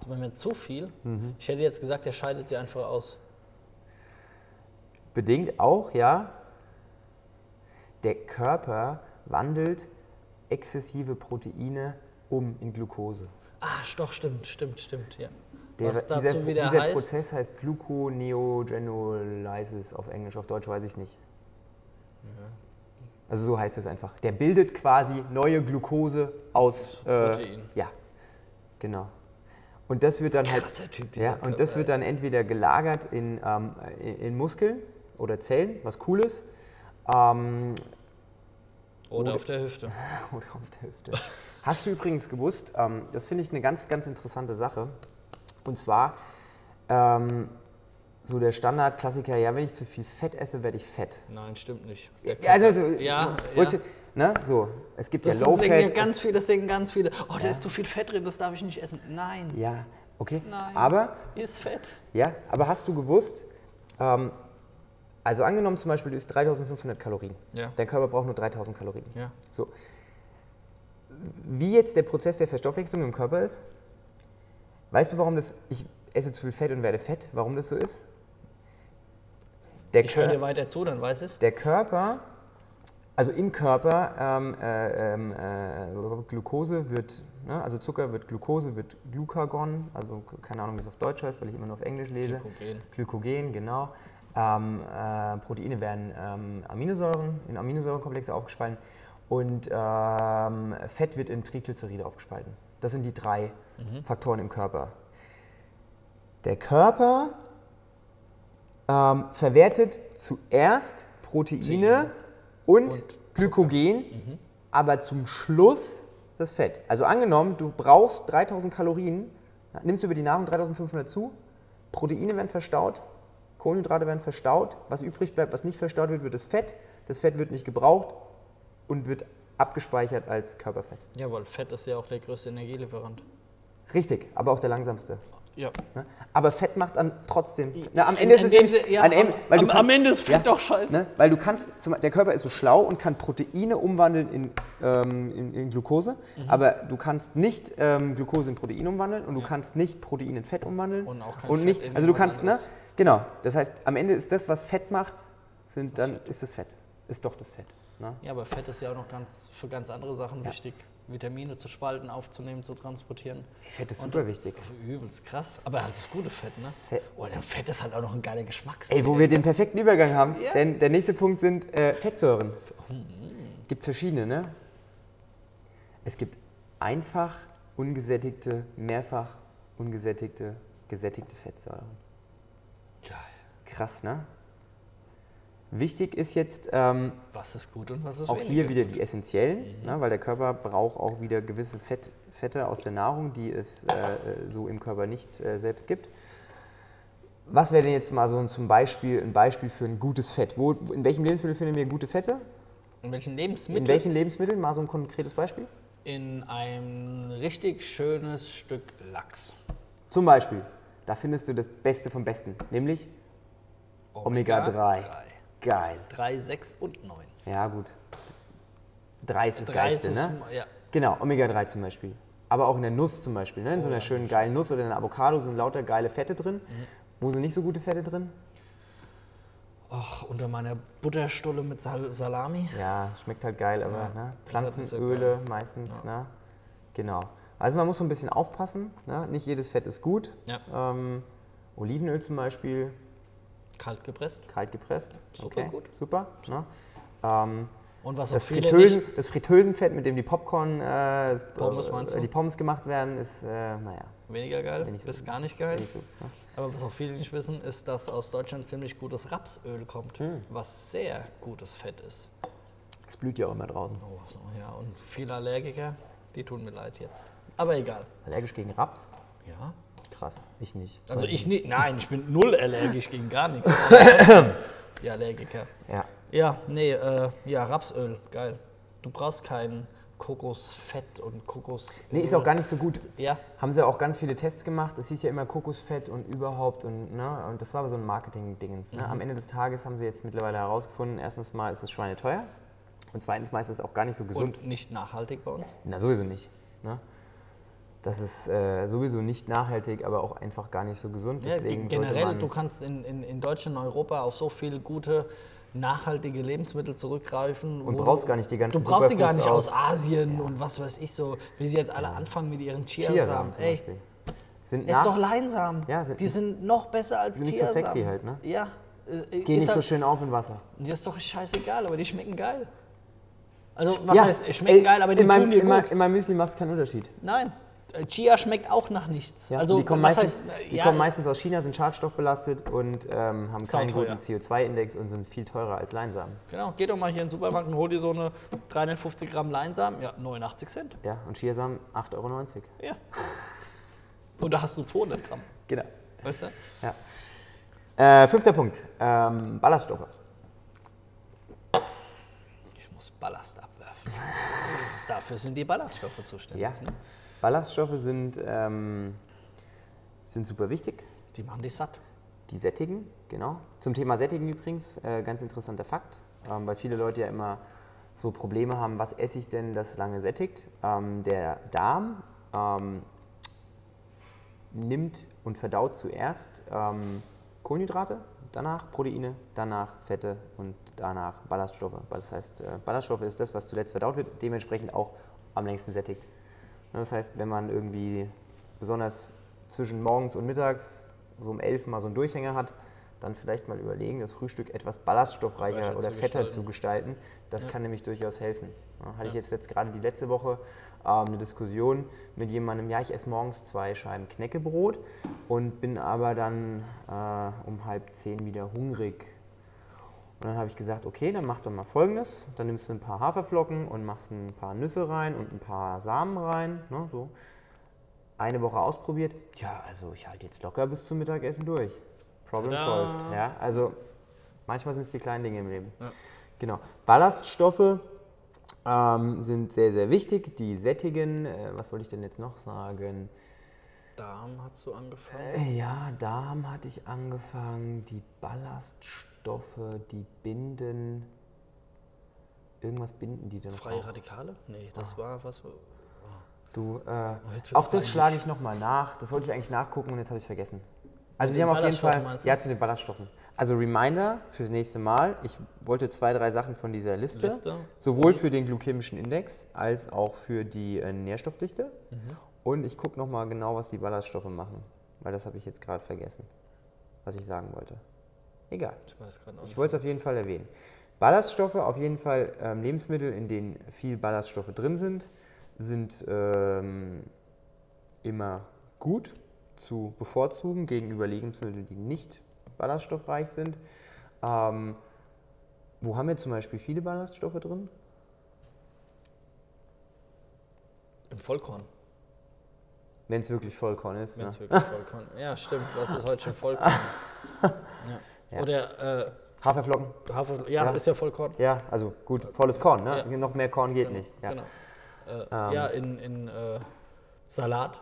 Wenn man zu viel, Mhm. ich hätte jetzt gesagt, der scheidet sie einfach aus. Bedingt auch, ja. Der Körper wandelt exzessive Proteine um in Glucose. Ah, doch, stimmt, stimmt, stimmt, ja. Der, dieser, dieser heißt, Prozess heißt Gluconeogenolysis auf Englisch, auf Deutsch weiß ich es nicht. Also so heißt es einfach. Der bildet quasi neue Glucose aus äh, Protein. ja, genau. Und das wird dann halt Typ, ja, und das wird dann entweder gelagert in, ähm, in, Muskeln oder Zellen, was cool ist, ähm, Oder auf der Hüfte. oder auf der Hüfte. Hast du übrigens gewusst, ähm, das finde ich eine ganz, ganz interessante Sache. Und zwar ähm, so der Standardklassiker, ja, wenn ich zu viel Fett esse, werde ich fett. Nein, stimmt nicht. Ja, also, ja, ja. Ne, so, es gibt Das ja Low ja Fat. ganz viele, das denken ganz viele. Oh, da ist zu viel Fett drin, das darf ich nicht essen. Nein, ja, okay. nein. Aber ist Fett. Ja, aber hast du gewusst, ähm, also angenommen zum Beispiel, du isst 3500 Kalorien. Ja. Dein Körper braucht nur 3000 Kalorien. Ja. So. Wie jetzt der Prozess der Verstoffwechslung im Körper ist, weißt du, warum das, ich esse zu viel Fett und werde fett, warum das so ist? Der, Ich höre dir weiter zu, dann weiß es. der Körper, also im Körper, ähm, äh, ähm, äh, Glucose wird, ne, also Zucker wird Glucose, wird Glucagon, also keine Ahnung, wie es auf Deutsch heißt, weil ich immer nur auf Englisch lese. Glykogen. Glykogen, genau. Ähm, äh, Proteine werden ähm, Aminosäuren, in Aminosäurenkomplexe aufgespalten und ähm, Fett wird in Triglyceride aufgespalten. Das sind die drei Faktoren im Körper. Der Körper ähm, verwertet zuerst Proteine und, Glykogen, aber zum Schluss das Fett. Also angenommen, du brauchst 3000 Kalorien, nimmst du über die Nahrung 3500 zu, Proteine werden verstaut, Kohlenhydrate werden verstaut, was übrig bleibt, was nicht verstaut wird, wird das Fett. Das Fett wird nicht gebraucht und wird abgespeichert als Körperfett. Ja, weil Fett ist ja auch der größte Energielieferant. Richtig, aber auch der langsamste. Ja. Ne? Aber Fett macht dann trotzdem. Na, am Ende ist es nämlich, ja, am, Ende- am- weil du am- Ende ist Fett doch scheiße. Ne? Weil du kannst, zum, der Körper ist so schlau und kann Proteine umwandeln in, ähm, in, in Glucose, Mhm. aber du kannst nicht ähm, Glucose in Protein umwandeln und du kannst nicht Protein in Fett umwandeln Und auch kein und Fett nicht, also du kannst, ne? Genau. Das heißt, am Ende ist das, was Fett macht, sind dann ist das Fett, ist doch das Fett. Ne? Ja, aber Fett ist ja auch noch ganz, für ganz andere Sachen wichtig. Vitamine zu spalten, aufzunehmen, zu transportieren. Fett ist Und- super wichtig. Übelst krass. Aber das ist gute Fett, ne? Fett. Oh, der Fett ist halt auch noch ein geiler Geschmack. Ey, wo wir den perfekten Übergang haben, Ja. denn der nächste Punkt sind äh, Fettsäuren. Gibt verschiedene, ne? Es gibt einfach ungesättigte, mehrfach ungesättigte, gesättigte Fettsäuren. Geil. Krass, ne? Wichtig ist jetzt ähm, Was ist gut und was ist auch hier wieder gut? die essentiellen, ne, weil der Körper braucht auch wieder gewisse Fett, Fette aus der Nahrung, die es äh, äh, so im Körper nicht äh, selbst gibt. Was wäre denn jetzt mal so ein, zum Beispiel ein Beispiel für ein gutes Fett? Wo, in welchem Lebensmittel finden wir gute Fette? In welchen Lebensmitteln? In welchen Lebensmitteln? Mal so ein konkretes Beispiel. In ein richtig schönes Stück Lachs. Zum Beispiel, da findest du das Beste vom Besten, nämlich Omega-3. Geil. 3, 6 und 9. Ja, gut. 3 ist das 3 Geilste, ist, ne? ja. Genau, Omega-3 zum Beispiel. Aber auch in der Nuss zum Beispiel. Ne? In so einer schönen geilen Nuss oder in einer Avocado sind lauter geile Fette drin. Wo sind nicht so gute Fette drin? Ach, unter meiner Butterstulle mit Sal Salami. Ja, schmeckt halt geil, aber Ja, ne? er Pflanzenöle meistens. Ne? Genau. Also man muss so ein bisschen aufpassen. Ne? Nicht jedes Fett ist gut. Ja. Ähm, Olivenöl zum Beispiel, Kalt gepresst. kalt gepresst. Super gut. Super. Ne? Ähm, Und was das, auch viele Fritteusen, nicht, das Fritteusenfett, mit dem die Popcorn, äh, Pommes äh, die Pommes gemacht werden, ist, äh, naja, weniger geil, so- bis gar nicht geil. nicht so. Ne? Aber was auch viele nicht wissen, ist, dass aus Deutschland ziemlich gutes Rapsöl kommt, Hm. was sehr gutes Fett ist. Es blüht ja auch immer draußen. Oh, so, ja, und viele Allergiker, die tun mir leid jetzt. Aber egal. Allergisch gegen Raps? Ja. Krass, ich nicht. Also ich nicht, nein, ich bin null allergisch gegen gar nichts. die Allergiker. Ja. Ja, nee, äh, ja, Rapsöl, geil. Du brauchst kein Kokosfett und Kokos. Nee, ist auch gar nicht so gut. Ja, Haben sie auch ganz viele Tests gemacht. Es hieß ja immer Kokosfett und überhaupt und, ne, und das war aber so ein Marketing-Dingens. Ne? Am Ende des Tages haben sie jetzt mittlerweile herausgefunden, erstens mal ist es schweineteuer und zweitens mal ist es auch gar nicht so gesund. und nicht nachhaltig bei uns. Na, sowieso nicht. Ne? Das ist äh, sowieso nicht nachhaltig, aber auch einfach gar nicht so gesund. Ja, Deswegen ge- sollte generell, du kannst in, in, in Deutschland und Europa auf so viele gute, nachhaltige Lebensmittel zurückgreifen. Und brauchst du, gar nicht die ganzen Du brauchst die gar nicht Superfoods aus aus- Asien und was weiß ich so, wie sie jetzt alle anfangen mit ihren Chiasamen. Chiasamen zum Ey. Sind ist doch Leinsamen. Ja, sind- die sind noch besser als sind nicht so Chiasamen. sexy halt, ne? Ja. äh, gehen ist nicht so halt- schön auf in Wasser. Die ist doch scheißegal, aber die schmecken geil. Also, was Ja, heißt, schmecken ey, geil, aber die in tun dir in, gut. in meinem Müsli macht es keinen Unterschied. Nein, äh, Chia schmeckt auch nach nichts. Ja, also, die kommen, meistens, heißt, die ja, kommen meistens aus China, sind schadstoffbelastet und ähm, haben keinen Sauteuer. guten CO2-Index und sind viel teurer als Leinsamen. Genau, geh doch mal hier in den Supermarkt und hol dir so eine 350 Gramm Leinsamen. Ja, 89 Cent. Ja, und Chiasamen 8,90 Euro. Ja. Und da hast du 200 Gramm. Genau. Weißt du? Ja. Äh, fünfter Punkt, ähm, Ballaststoffe. Ich muss Ballast abwerfen. Dafür sind die Ballaststoffe zuständig. Ja. Ne? Ballaststoffe sind, ähm, sind super wichtig. Die machen dich satt. Die sättigen, genau. Zum Thema Sättigen übrigens, äh, ganz interessanter Fakt, ähm, weil viele Leute ja immer so Probleme haben, was esse ich denn, das lange sättigt. Ähm, der Darm ähm, nimmt und verdaut zuerst ähm, Kohlenhydrate, danach Proteine, danach Fette und danach Ballaststoffe. Das heißt, äh, Ballaststoffe ist das, was zuletzt verdaut wird, dementsprechend auch am längsten sättigt. Ne, Das heißt, wenn man irgendwie besonders zwischen morgens und mittags so um 11 mal so einen Durchhänger hat, dann vielleicht mal überlegen, das Frühstück etwas ballaststoffreicher Reicher oder zu fetter gestalten. zu gestalten. Das kann nämlich durchaus helfen. Ja, hatte ich jetzt, jetzt gerade die letzte Woche ähm, eine Diskussion mit jemandem, ja, ich esse morgens zwei Scheiben Knäckebrot und bin aber dann äh, um halb zehn wieder hungrig. Und dann habe ich gesagt, okay, dann mach doch mal folgendes. Dann nimmst du ein paar Haferflocken und machst ein paar Nüsse rein und ein paar Samen rein. Ne, so. Eine Woche ausprobiert. Ja, also ich halte jetzt locker bis zum Mittagessen durch. Problem Tada. solved. Ja, also manchmal sind es die kleinen Dinge im Leben. Ja. Genau. Ballaststoffe ähm, sind sehr, sehr wichtig. Die sättigen, äh, was wollte ich denn jetzt noch sagen? Darm hast du angefangen. Äh, ja, Darm hatte ich angefangen. Die Ballaststoffe, die binden. Irgendwas binden die denn Freie auch. Radikale? Nee, das war was. Du, äh, wird's auch das schlage ich nochmal nach. Das wollte ich eigentlich nachgucken und jetzt habe ich es vergessen. Also Mit wir haben auf jeden Fall, ja zu den Ballaststoffen. Also Reminder fürs nächste Mal. Ich wollte zwei, drei Sachen von dieser Liste. Liste. Sowohl für den glykämischen Index als auch für die äh, Nährstoffdichte. Mhm. Und ich gucke nochmal genau, was die Ballaststoffe machen. Weil das habe ich jetzt gerade vergessen, was ich sagen wollte. Egal. Ich wollte es auf jeden Fall erwähnen. Ballaststoffe, auf jeden Fall ähm, Lebensmittel, in denen viel Ballaststoffe drin sind, sind ähm, immer gut zu bevorzugen gegenüber Lebensmitteln, die nicht ballaststoffreich sind. Ähm, wo haben wir zum Beispiel viele Ballaststoffe drin? Im Vollkorn. Wenn es wirklich Vollkorn ist. Wenn Ne? es wirklich Vollkorn Ja, stimmt. Was ist heute schon Vollkorn? ja. Ja. Oder äh, Haferflocken? Hafer. Ja, Ja. ist ja Vollkorn. Ja, also gut, volles Korn. Ne? Ja. Noch mehr Korn geht nicht. Ja. Genau. Äh, Ähm. Ja, in, in äh, Salat.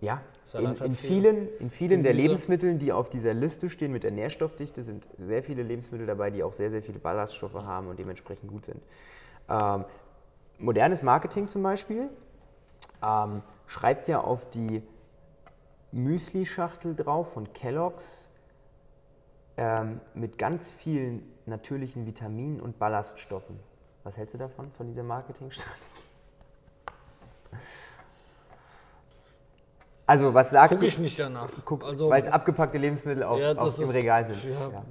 Ja, in, Salat in viel. vielen, in vielen der. Lebensmitteln, die auf dieser Liste stehen mit der Nährstoffdichte, sind sehr viele Lebensmittel dabei, die auch sehr, sehr viele Ballaststoffe haben und dementsprechend gut sind. Ähm, modernes Marketing zum Beispiel ähm, schreibt ja auf die Müsli-Schachtel drauf von Kellogg's ähm, mit ganz vielen natürlichen Vitaminen und Ballaststoffen. Was hältst du davon, von dieser Marketingstrategie? Also, was sagst Gucke du? ich nicht danach. guckst, also, weil es abgepackte Lebensmittel auf, Ja, auf im ist- Regal sind. ja. Ja.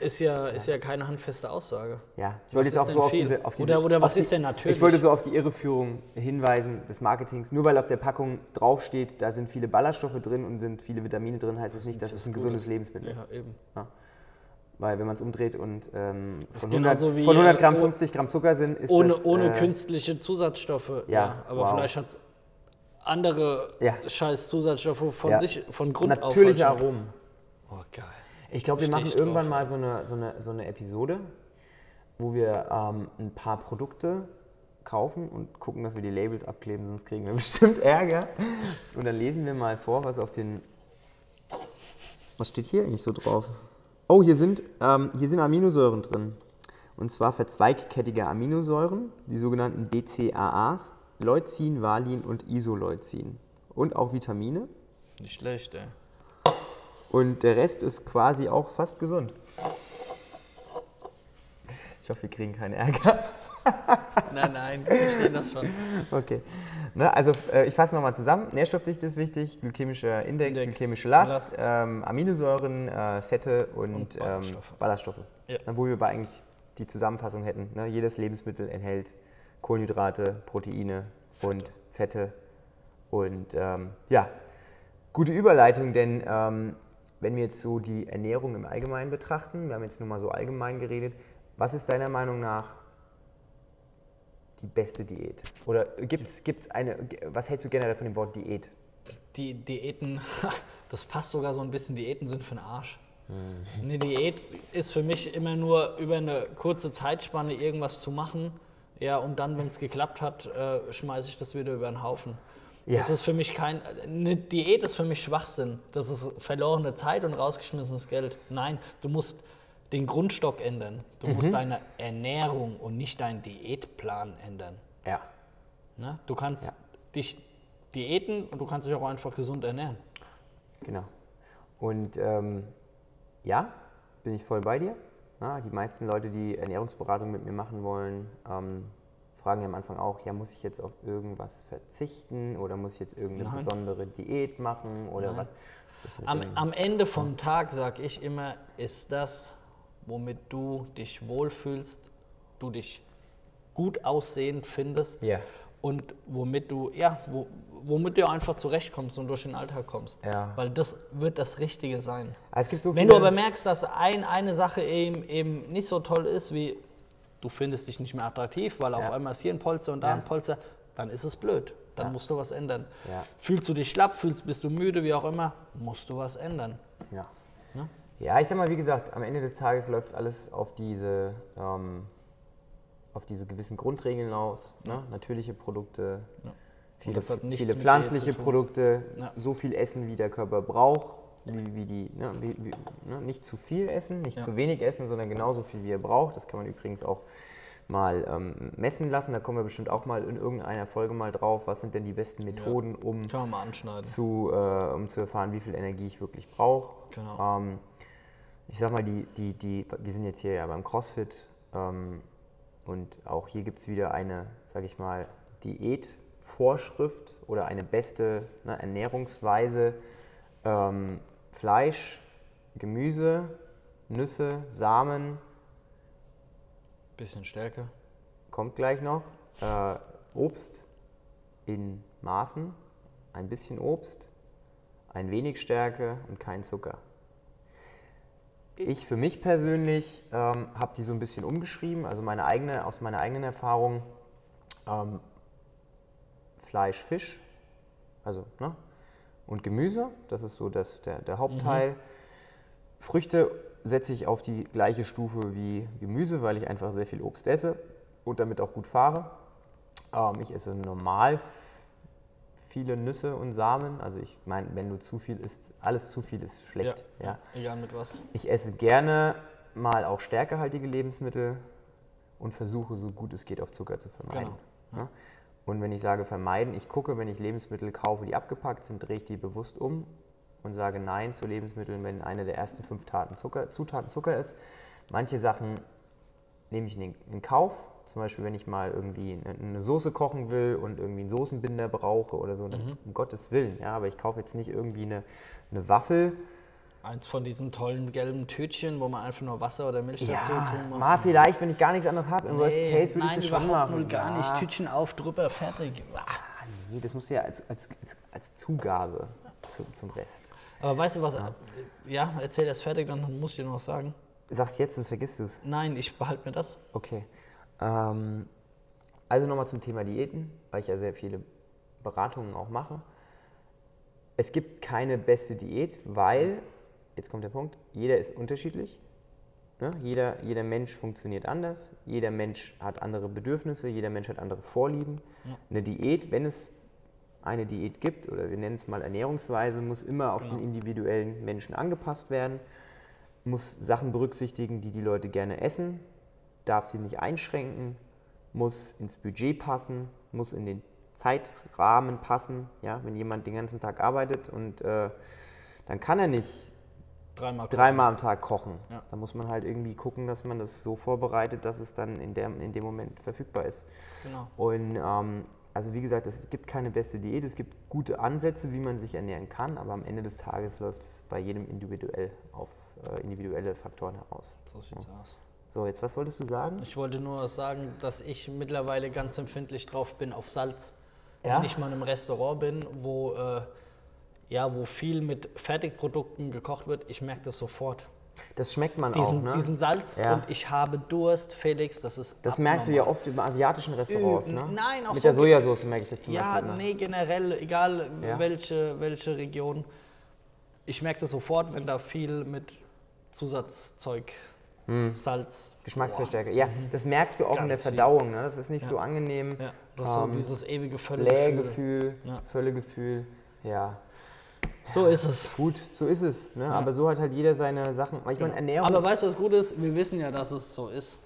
Ist, ja, ist ja keine handfeste Aussage. Ja, ich wollte Was jetzt auch so auf diese, auf diese. Oder- oder was die, ist denn natürlich? Ich wollte so auf die Irreführung hinweisen des Marketings. Nur weil auf der Packung draufsteht, da sind viele Ballaststoffe drin und sind viele Vitamine drin, heißt es nicht, dass es ein gesundes Lebensmittel ist. Ja, eben. Weil wenn man es umdreht und ähm, von, 100, genauso wie, von 100 Gramm äh, 50 Gramm Zucker sind, ist Ohne, das... ohne äh, künstliche Zusatzstoffe. Ja, aber wow. vielleicht hat es andere Ja. scheiß Zusatzstoffe von Ja. sich, von Grund auf. Natürliche. Aromen. Oh, geil. Ich glaube, wir machen irgendwann drauf. mal so eine, so, eine, so eine Episode, wo wir ähm, ein paar Produkte kaufen und gucken, dass wir die Labels abkleben, sonst kriegen wir bestimmt Ärger. Und dann lesen wir mal vor, was auf den. Was steht hier eigentlich so drauf? Oh, hier sind, ähm, hier sind Aminosäuren drin. Und zwar verzweigkettige Aminosäuren, die sogenannten BCAAs, Leucin, Valin und Isoleucin. Und auch Vitamine. Nicht schlecht, ey. Und der Rest ist quasi auch fast gesund. Ich hoffe, wir kriegen keinen Ärger. Nein, nein, ich verstehe das schon. Okay. Ne, also äh, ich fasse nochmal zusammen. Nährstoffdichte ist wichtig, glykämischer Index, Index, glykämische Last, Last. Ähm, Aminosäuren, äh, Fette und, Und ähm, Ballaststoffe. Ballaststoffe. Ja. Ne, wo wir aber eigentlich die Zusammenfassung hätten. Ne? Jedes Lebensmittel enthält Kohlenhydrate, Proteine und Fette. Und ähm, ja, gute Überleitung, denn ähm, wenn wir jetzt so die Ernährung im Allgemeinen betrachten, wir haben jetzt nur mal so allgemein geredet, was ist deiner Meinung nach die beste Diät? Oder gibt es eine, was hältst du generell von dem Wort Diät? Die Diäten, das passt sogar so ein bisschen, Diäten sind für den Arsch. Mhm. Eine Diät ist für mich immer nur über eine kurze Zeitspanne irgendwas zu machen. Ja, und dann, wenn es geklappt hat, äh, schmeiße ich das wieder über den Haufen. Ja. Das ist für mich kein. Eine Diät ist für mich Schwachsinn. Das ist verlorene Zeit und rausgeschmissenes Geld. Nein, du musst den Grundstock ändern. Du Mhm. musst deine Ernährung und nicht deinen Diätplan ändern. Ja. Ne? Du kannst Ja. dich diäten und du kannst dich auch einfach gesund ernähren. Genau. Und ähm, ja, bin ich voll bei dir. Ja, die meisten Leute, die Ernährungsberatung mit mir machen wollen, ähm, fragen ja am Anfang auch, ja, muss ich jetzt auf irgendwas verzichten oder muss ich jetzt irgendeine Nein. besondere Diät machen oder Nein. was? Am, am Ende vom Tag sage ich immer, ist das, womit du dich wohlfühlst, du dich gut aussehend findest Ja. und womit du, ja, wo, womit du einfach zurechtkommst und durch den Alltag kommst. Ja. Weil das wird das Richtige sein. Gibt so Wenn du aber merkst, dass ein, eine Sache eben, eben nicht so toll ist, wie du findest dich nicht mehr attraktiv, weil auf Ja. einmal ist hier ein Polster und da Ja. ein Polster, dann ist es blöd. Dann Ja. musst du was ändern. Fühlst du dich schlapp, fühlst, bist du müde, wie auch immer, musst du was ändern. Ja. Ne? Ja, ich sag mal, wie gesagt, am Ende des Tages läuft es alles auf diese ähm, auf diese gewissen Grundregeln aus. Ne? Natürliche Produkte, viele, viele pflanzliche. Produkte, so viel essen, wie der Körper braucht. Wie, wie die, ne? Wie, wie, ne? Nicht zu viel essen, nicht Ja. zu wenig essen, sondern genauso viel, wie er braucht. Das kann man übrigens auch mal ähm, messen lassen. Da kommen wir bestimmt auch mal in irgendeiner Folge mal drauf. Was sind denn die besten Methoden, um mal anschneiden. zu, äh, um zu erfahren, wie viel Energie ich wirklich brauche. Genau. Ähm, ich sag mal, die, die, die, wir sind jetzt hier ja beim CrossFit ähm, und auch hier gibt es wieder eine, sag ich mal, Diätvorschrift oder eine beste ne, Ernährungsweise. Fleisch, Gemüse, Nüsse, Samen, Bisschen Stärke. kommt gleich noch. Äh, Obst in Maßen, ein bisschen Obst, ein wenig Stärke und kein Zucker. Ich für mich persönlich ähm, habe die so ein bisschen umgeschrieben, also meine eigene, aus meiner eigenen Erfahrung ähm, Fleisch, Fisch, also ne, und Gemüse, das ist so das, der, der Hauptteil. Früchte setze ich auf die gleiche Stufe wie Gemüse, weil ich einfach sehr viel Obst esse und damit auch gut fahre. Ähm, ich esse normal viele Nüsse und Samen. Also ich meine, wenn du zu viel isst, alles zu viel ist schlecht. Ja. Egal mit was. Ich esse gerne mal auch stärkehaltige Lebensmittel und versuche so gut es geht auf Zucker zu vermeiden. Genau. Ja? Und wenn ich sage vermeiden, ich gucke, wenn ich Lebensmittel kaufe, die abgepackt sind, drehe ich die bewusst um und sage Nein zu Lebensmitteln, wenn eine der ersten fünf Taten Zucker, Zutaten Zucker ist. Manche Sachen nehme ich in, Kauf. Zum Beispiel, wenn ich mal irgendwie eine, Soße kochen will und irgendwie einen Soßenbinder brauche oder so, dann um Gottes Willen. Ja, aber ich kaufe jetzt nicht irgendwie eine, eine Waffel. Eins von diesen tollen gelben Tütchen, wo man einfach nur Wasser oder Milch dazu Ja, tun muss. mal vielleicht, wenn ich gar nichts anderes habe. Im Worst Nee, Case würde ich das schon machen. null gar nicht. Ja. Tütchen auf, drüber, fertig. Ah. Nee, das musst du ja als, als, als, als Zugabe zum, zum Rest. Aber weißt du was? Ja, erzähl erst fertig, dann muss ich dir noch was sagen. Sagst jetzt und vergisst es. Nein, ich behalte mir das. Okay. Ähm, also nochmal zum Thema Diäten, weil ich ja sehr viele Beratungen auch mache. Es gibt keine beste Diät, weil, jetzt kommt der Punkt, jeder ist unterschiedlich. Ne? Jeder, jeder Mensch funktioniert anders, jeder Mensch hat andere Bedürfnisse, jeder Mensch hat andere Vorlieben. Eine Diät, wenn es eine Diät gibt, oder wir nennen es mal Ernährungsweise, muss immer auf den individuellen Menschen angepasst werden, muss Sachen berücksichtigen, die die Leute gerne essen, darf sie nicht einschränken, muss ins Budget passen, muss in den Zeitrahmen passen. Ja, wenn jemand den ganzen Tag arbeitet und äh, dann kann er nicht Dreimal. dreimal am Tag kochen. Ja. Da muss man halt irgendwie gucken, dass man das so vorbereitet, dass es dann in, der, in dem Moment verfügbar ist. Genau. Und ähm, also wie gesagt, es gibt keine beste Diät, es gibt gute Ansätze, wie man sich ernähren kann, aber am Ende des Tages läuft es bei jedem individuell auf äh, individuelle Faktoren heraus. So sieht's aus. So, jetzt was wolltest du sagen? Ich wollte nur sagen, dass ich mittlerweile ganz empfindlich drauf bin auf Salz. Ja? Wenn ich mal einem Restaurant bin, wo, äh, ja, wo viel mit Fertigprodukten gekocht wird, ich merke das sofort. Das schmeckt man Diesen, auch, ne? diesen Salz Ja. und ich habe Durst, Felix, das ist Das merkst du ja abnormal. oft im asiatischen Restaurants, ne? nein, auch Mit so der Sojasauce merke ich das zum Ja, Beispiel. Ne? nee, generell, egal Ja. welche, welche Region. Ich merke das sofort, wenn da viel mit Zusatzzeug, Salz. Geschmacksverstärker. Ja, das merkst du auch in der Ganz. Verdauung, ne? Das ist nicht so angenehm. Ja, du hast so Ähm, dieses ewige Völlegefühl. Blähgefühl, Ja. Völlegefühl, ja. So ist es. Gut, so ist es. Ne? Aber so hat halt jeder seine Sachen. Ich meine, Ernährung. Aber weißt du, was gut ist? Wir wissen ja, dass es so ist.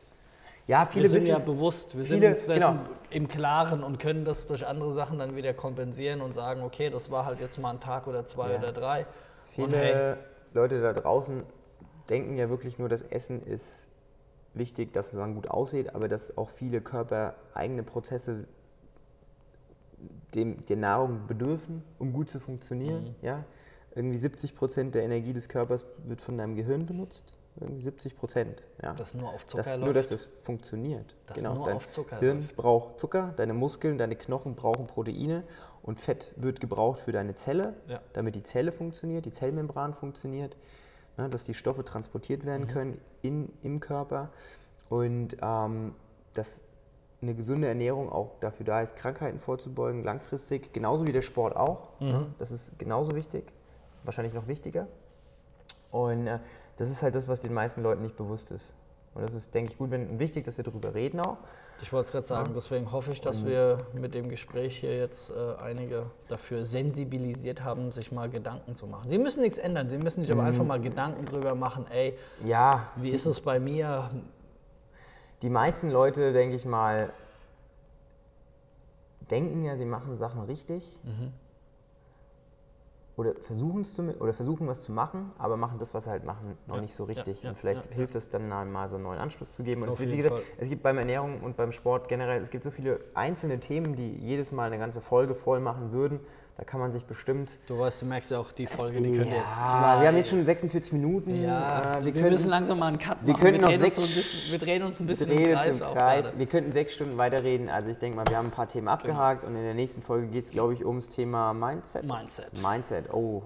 ja, Wir viele sind ja wissen bewusst, wir viele- sind uns genau. im Klaren und können das durch andere Sachen dann wieder kompensieren und sagen, okay, das war halt jetzt mal ein Tag oder zwei Ja. oder drei. Viele Und hey, Leute da draußen denken ja wirklich nur, das Essen ist wichtig, dass man gut aussieht, aber dass auch viele Körper eigene Prozesse dem, der Nahrung bedürfen, um gut zu funktionieren. Mhm. Ja? Irgendwie 70 Prozent der Energie des Körpers wird von deinem Gehirn benutzt. Irgendwie 70 Prozent. Ja. das nur auf Zucker Das, läuft. nur, dass das funktioniert. Das nur Dein auf Zucker Hirn läuft. braucht Zucker, deine Muskeln, deine Knochen brauchen Proteine und Fett wird gebraucht für deine Zelle, Ja. damit die Zelle funktioniert, die Zellmembran funktioniert, ne, dass die Stoffe transportiert Mhm. werden können in, im Körper und ähm, dass eine gesunde Ernährung auch dafür da ist, Krankheiten vorzubeugen, langfristig, genauso wie der Sport auch. Mhm. Das ist genauso wichtig, wahrscheinlich noch wichtiger. Und äh, das ist halt das, was den meisten Leuten nicht bewusst ist. Und das ist, denke ich, gut wenn, und wichtig, dass wir darüber reden auch. Ich wollte es gerade sagen, deswegen hoffe ich, dass wir mit dem Gespräch hier jetzt äh, einige dafür sensibilisiert haben, sich mal Gedanken zu machen. Sie müssen nichts ändern, Sie müssen sich aber einfach mal Gedanken drüber machen, ey, Ja, wie ist es bei mir? Die meisten Leute, denke ich mal, denken ja, sie machen Sachen richtig. Oder versuchen es zu, oder versuchen was zu machen, aber machen das, was sie halt machen, noch Ja, nicht so richtig. ja, und vielleicht ja, ja. hilft es dann mal so einen neuen Anstoß zu geben. Und es, wird, gesagt, es gibt beim Ernährung und beim Sport generell, es gibt so viele einzelne Themen, die jedes Mal eine ganze Folge voll machen würden. Da kann man sich bestimmt. Du weißt, du merkst ja auch, die Folge, die jetzt Ja, zwei. wir haben jetzt schon 46 Minuten. Ja, äh, wir, wir, könnten, müssen langsam mal einen Cut wir machen. könnten noch drehen uns sechs- ein bisschen, wir drehen uns ein bisschen im uns Kreis im Kreis. Wir könnten sechs Stunden weiterreden. Also ich denke mal, wir haben ein paar Themen abgehakt und in der nächsten Folge geht es, glaube ich, ums Thema Mindset. Mindset. Mindset, oh.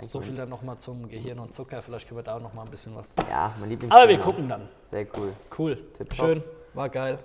So viel dann nochmal zum Gehirn und Zucker. Vielleicht können wir da auch nochmal ein bisschen was. Ja, mein Lieblings. Aber wir gucken dann. Sehr cool. Cool. Tipptopp. Schön. War geil.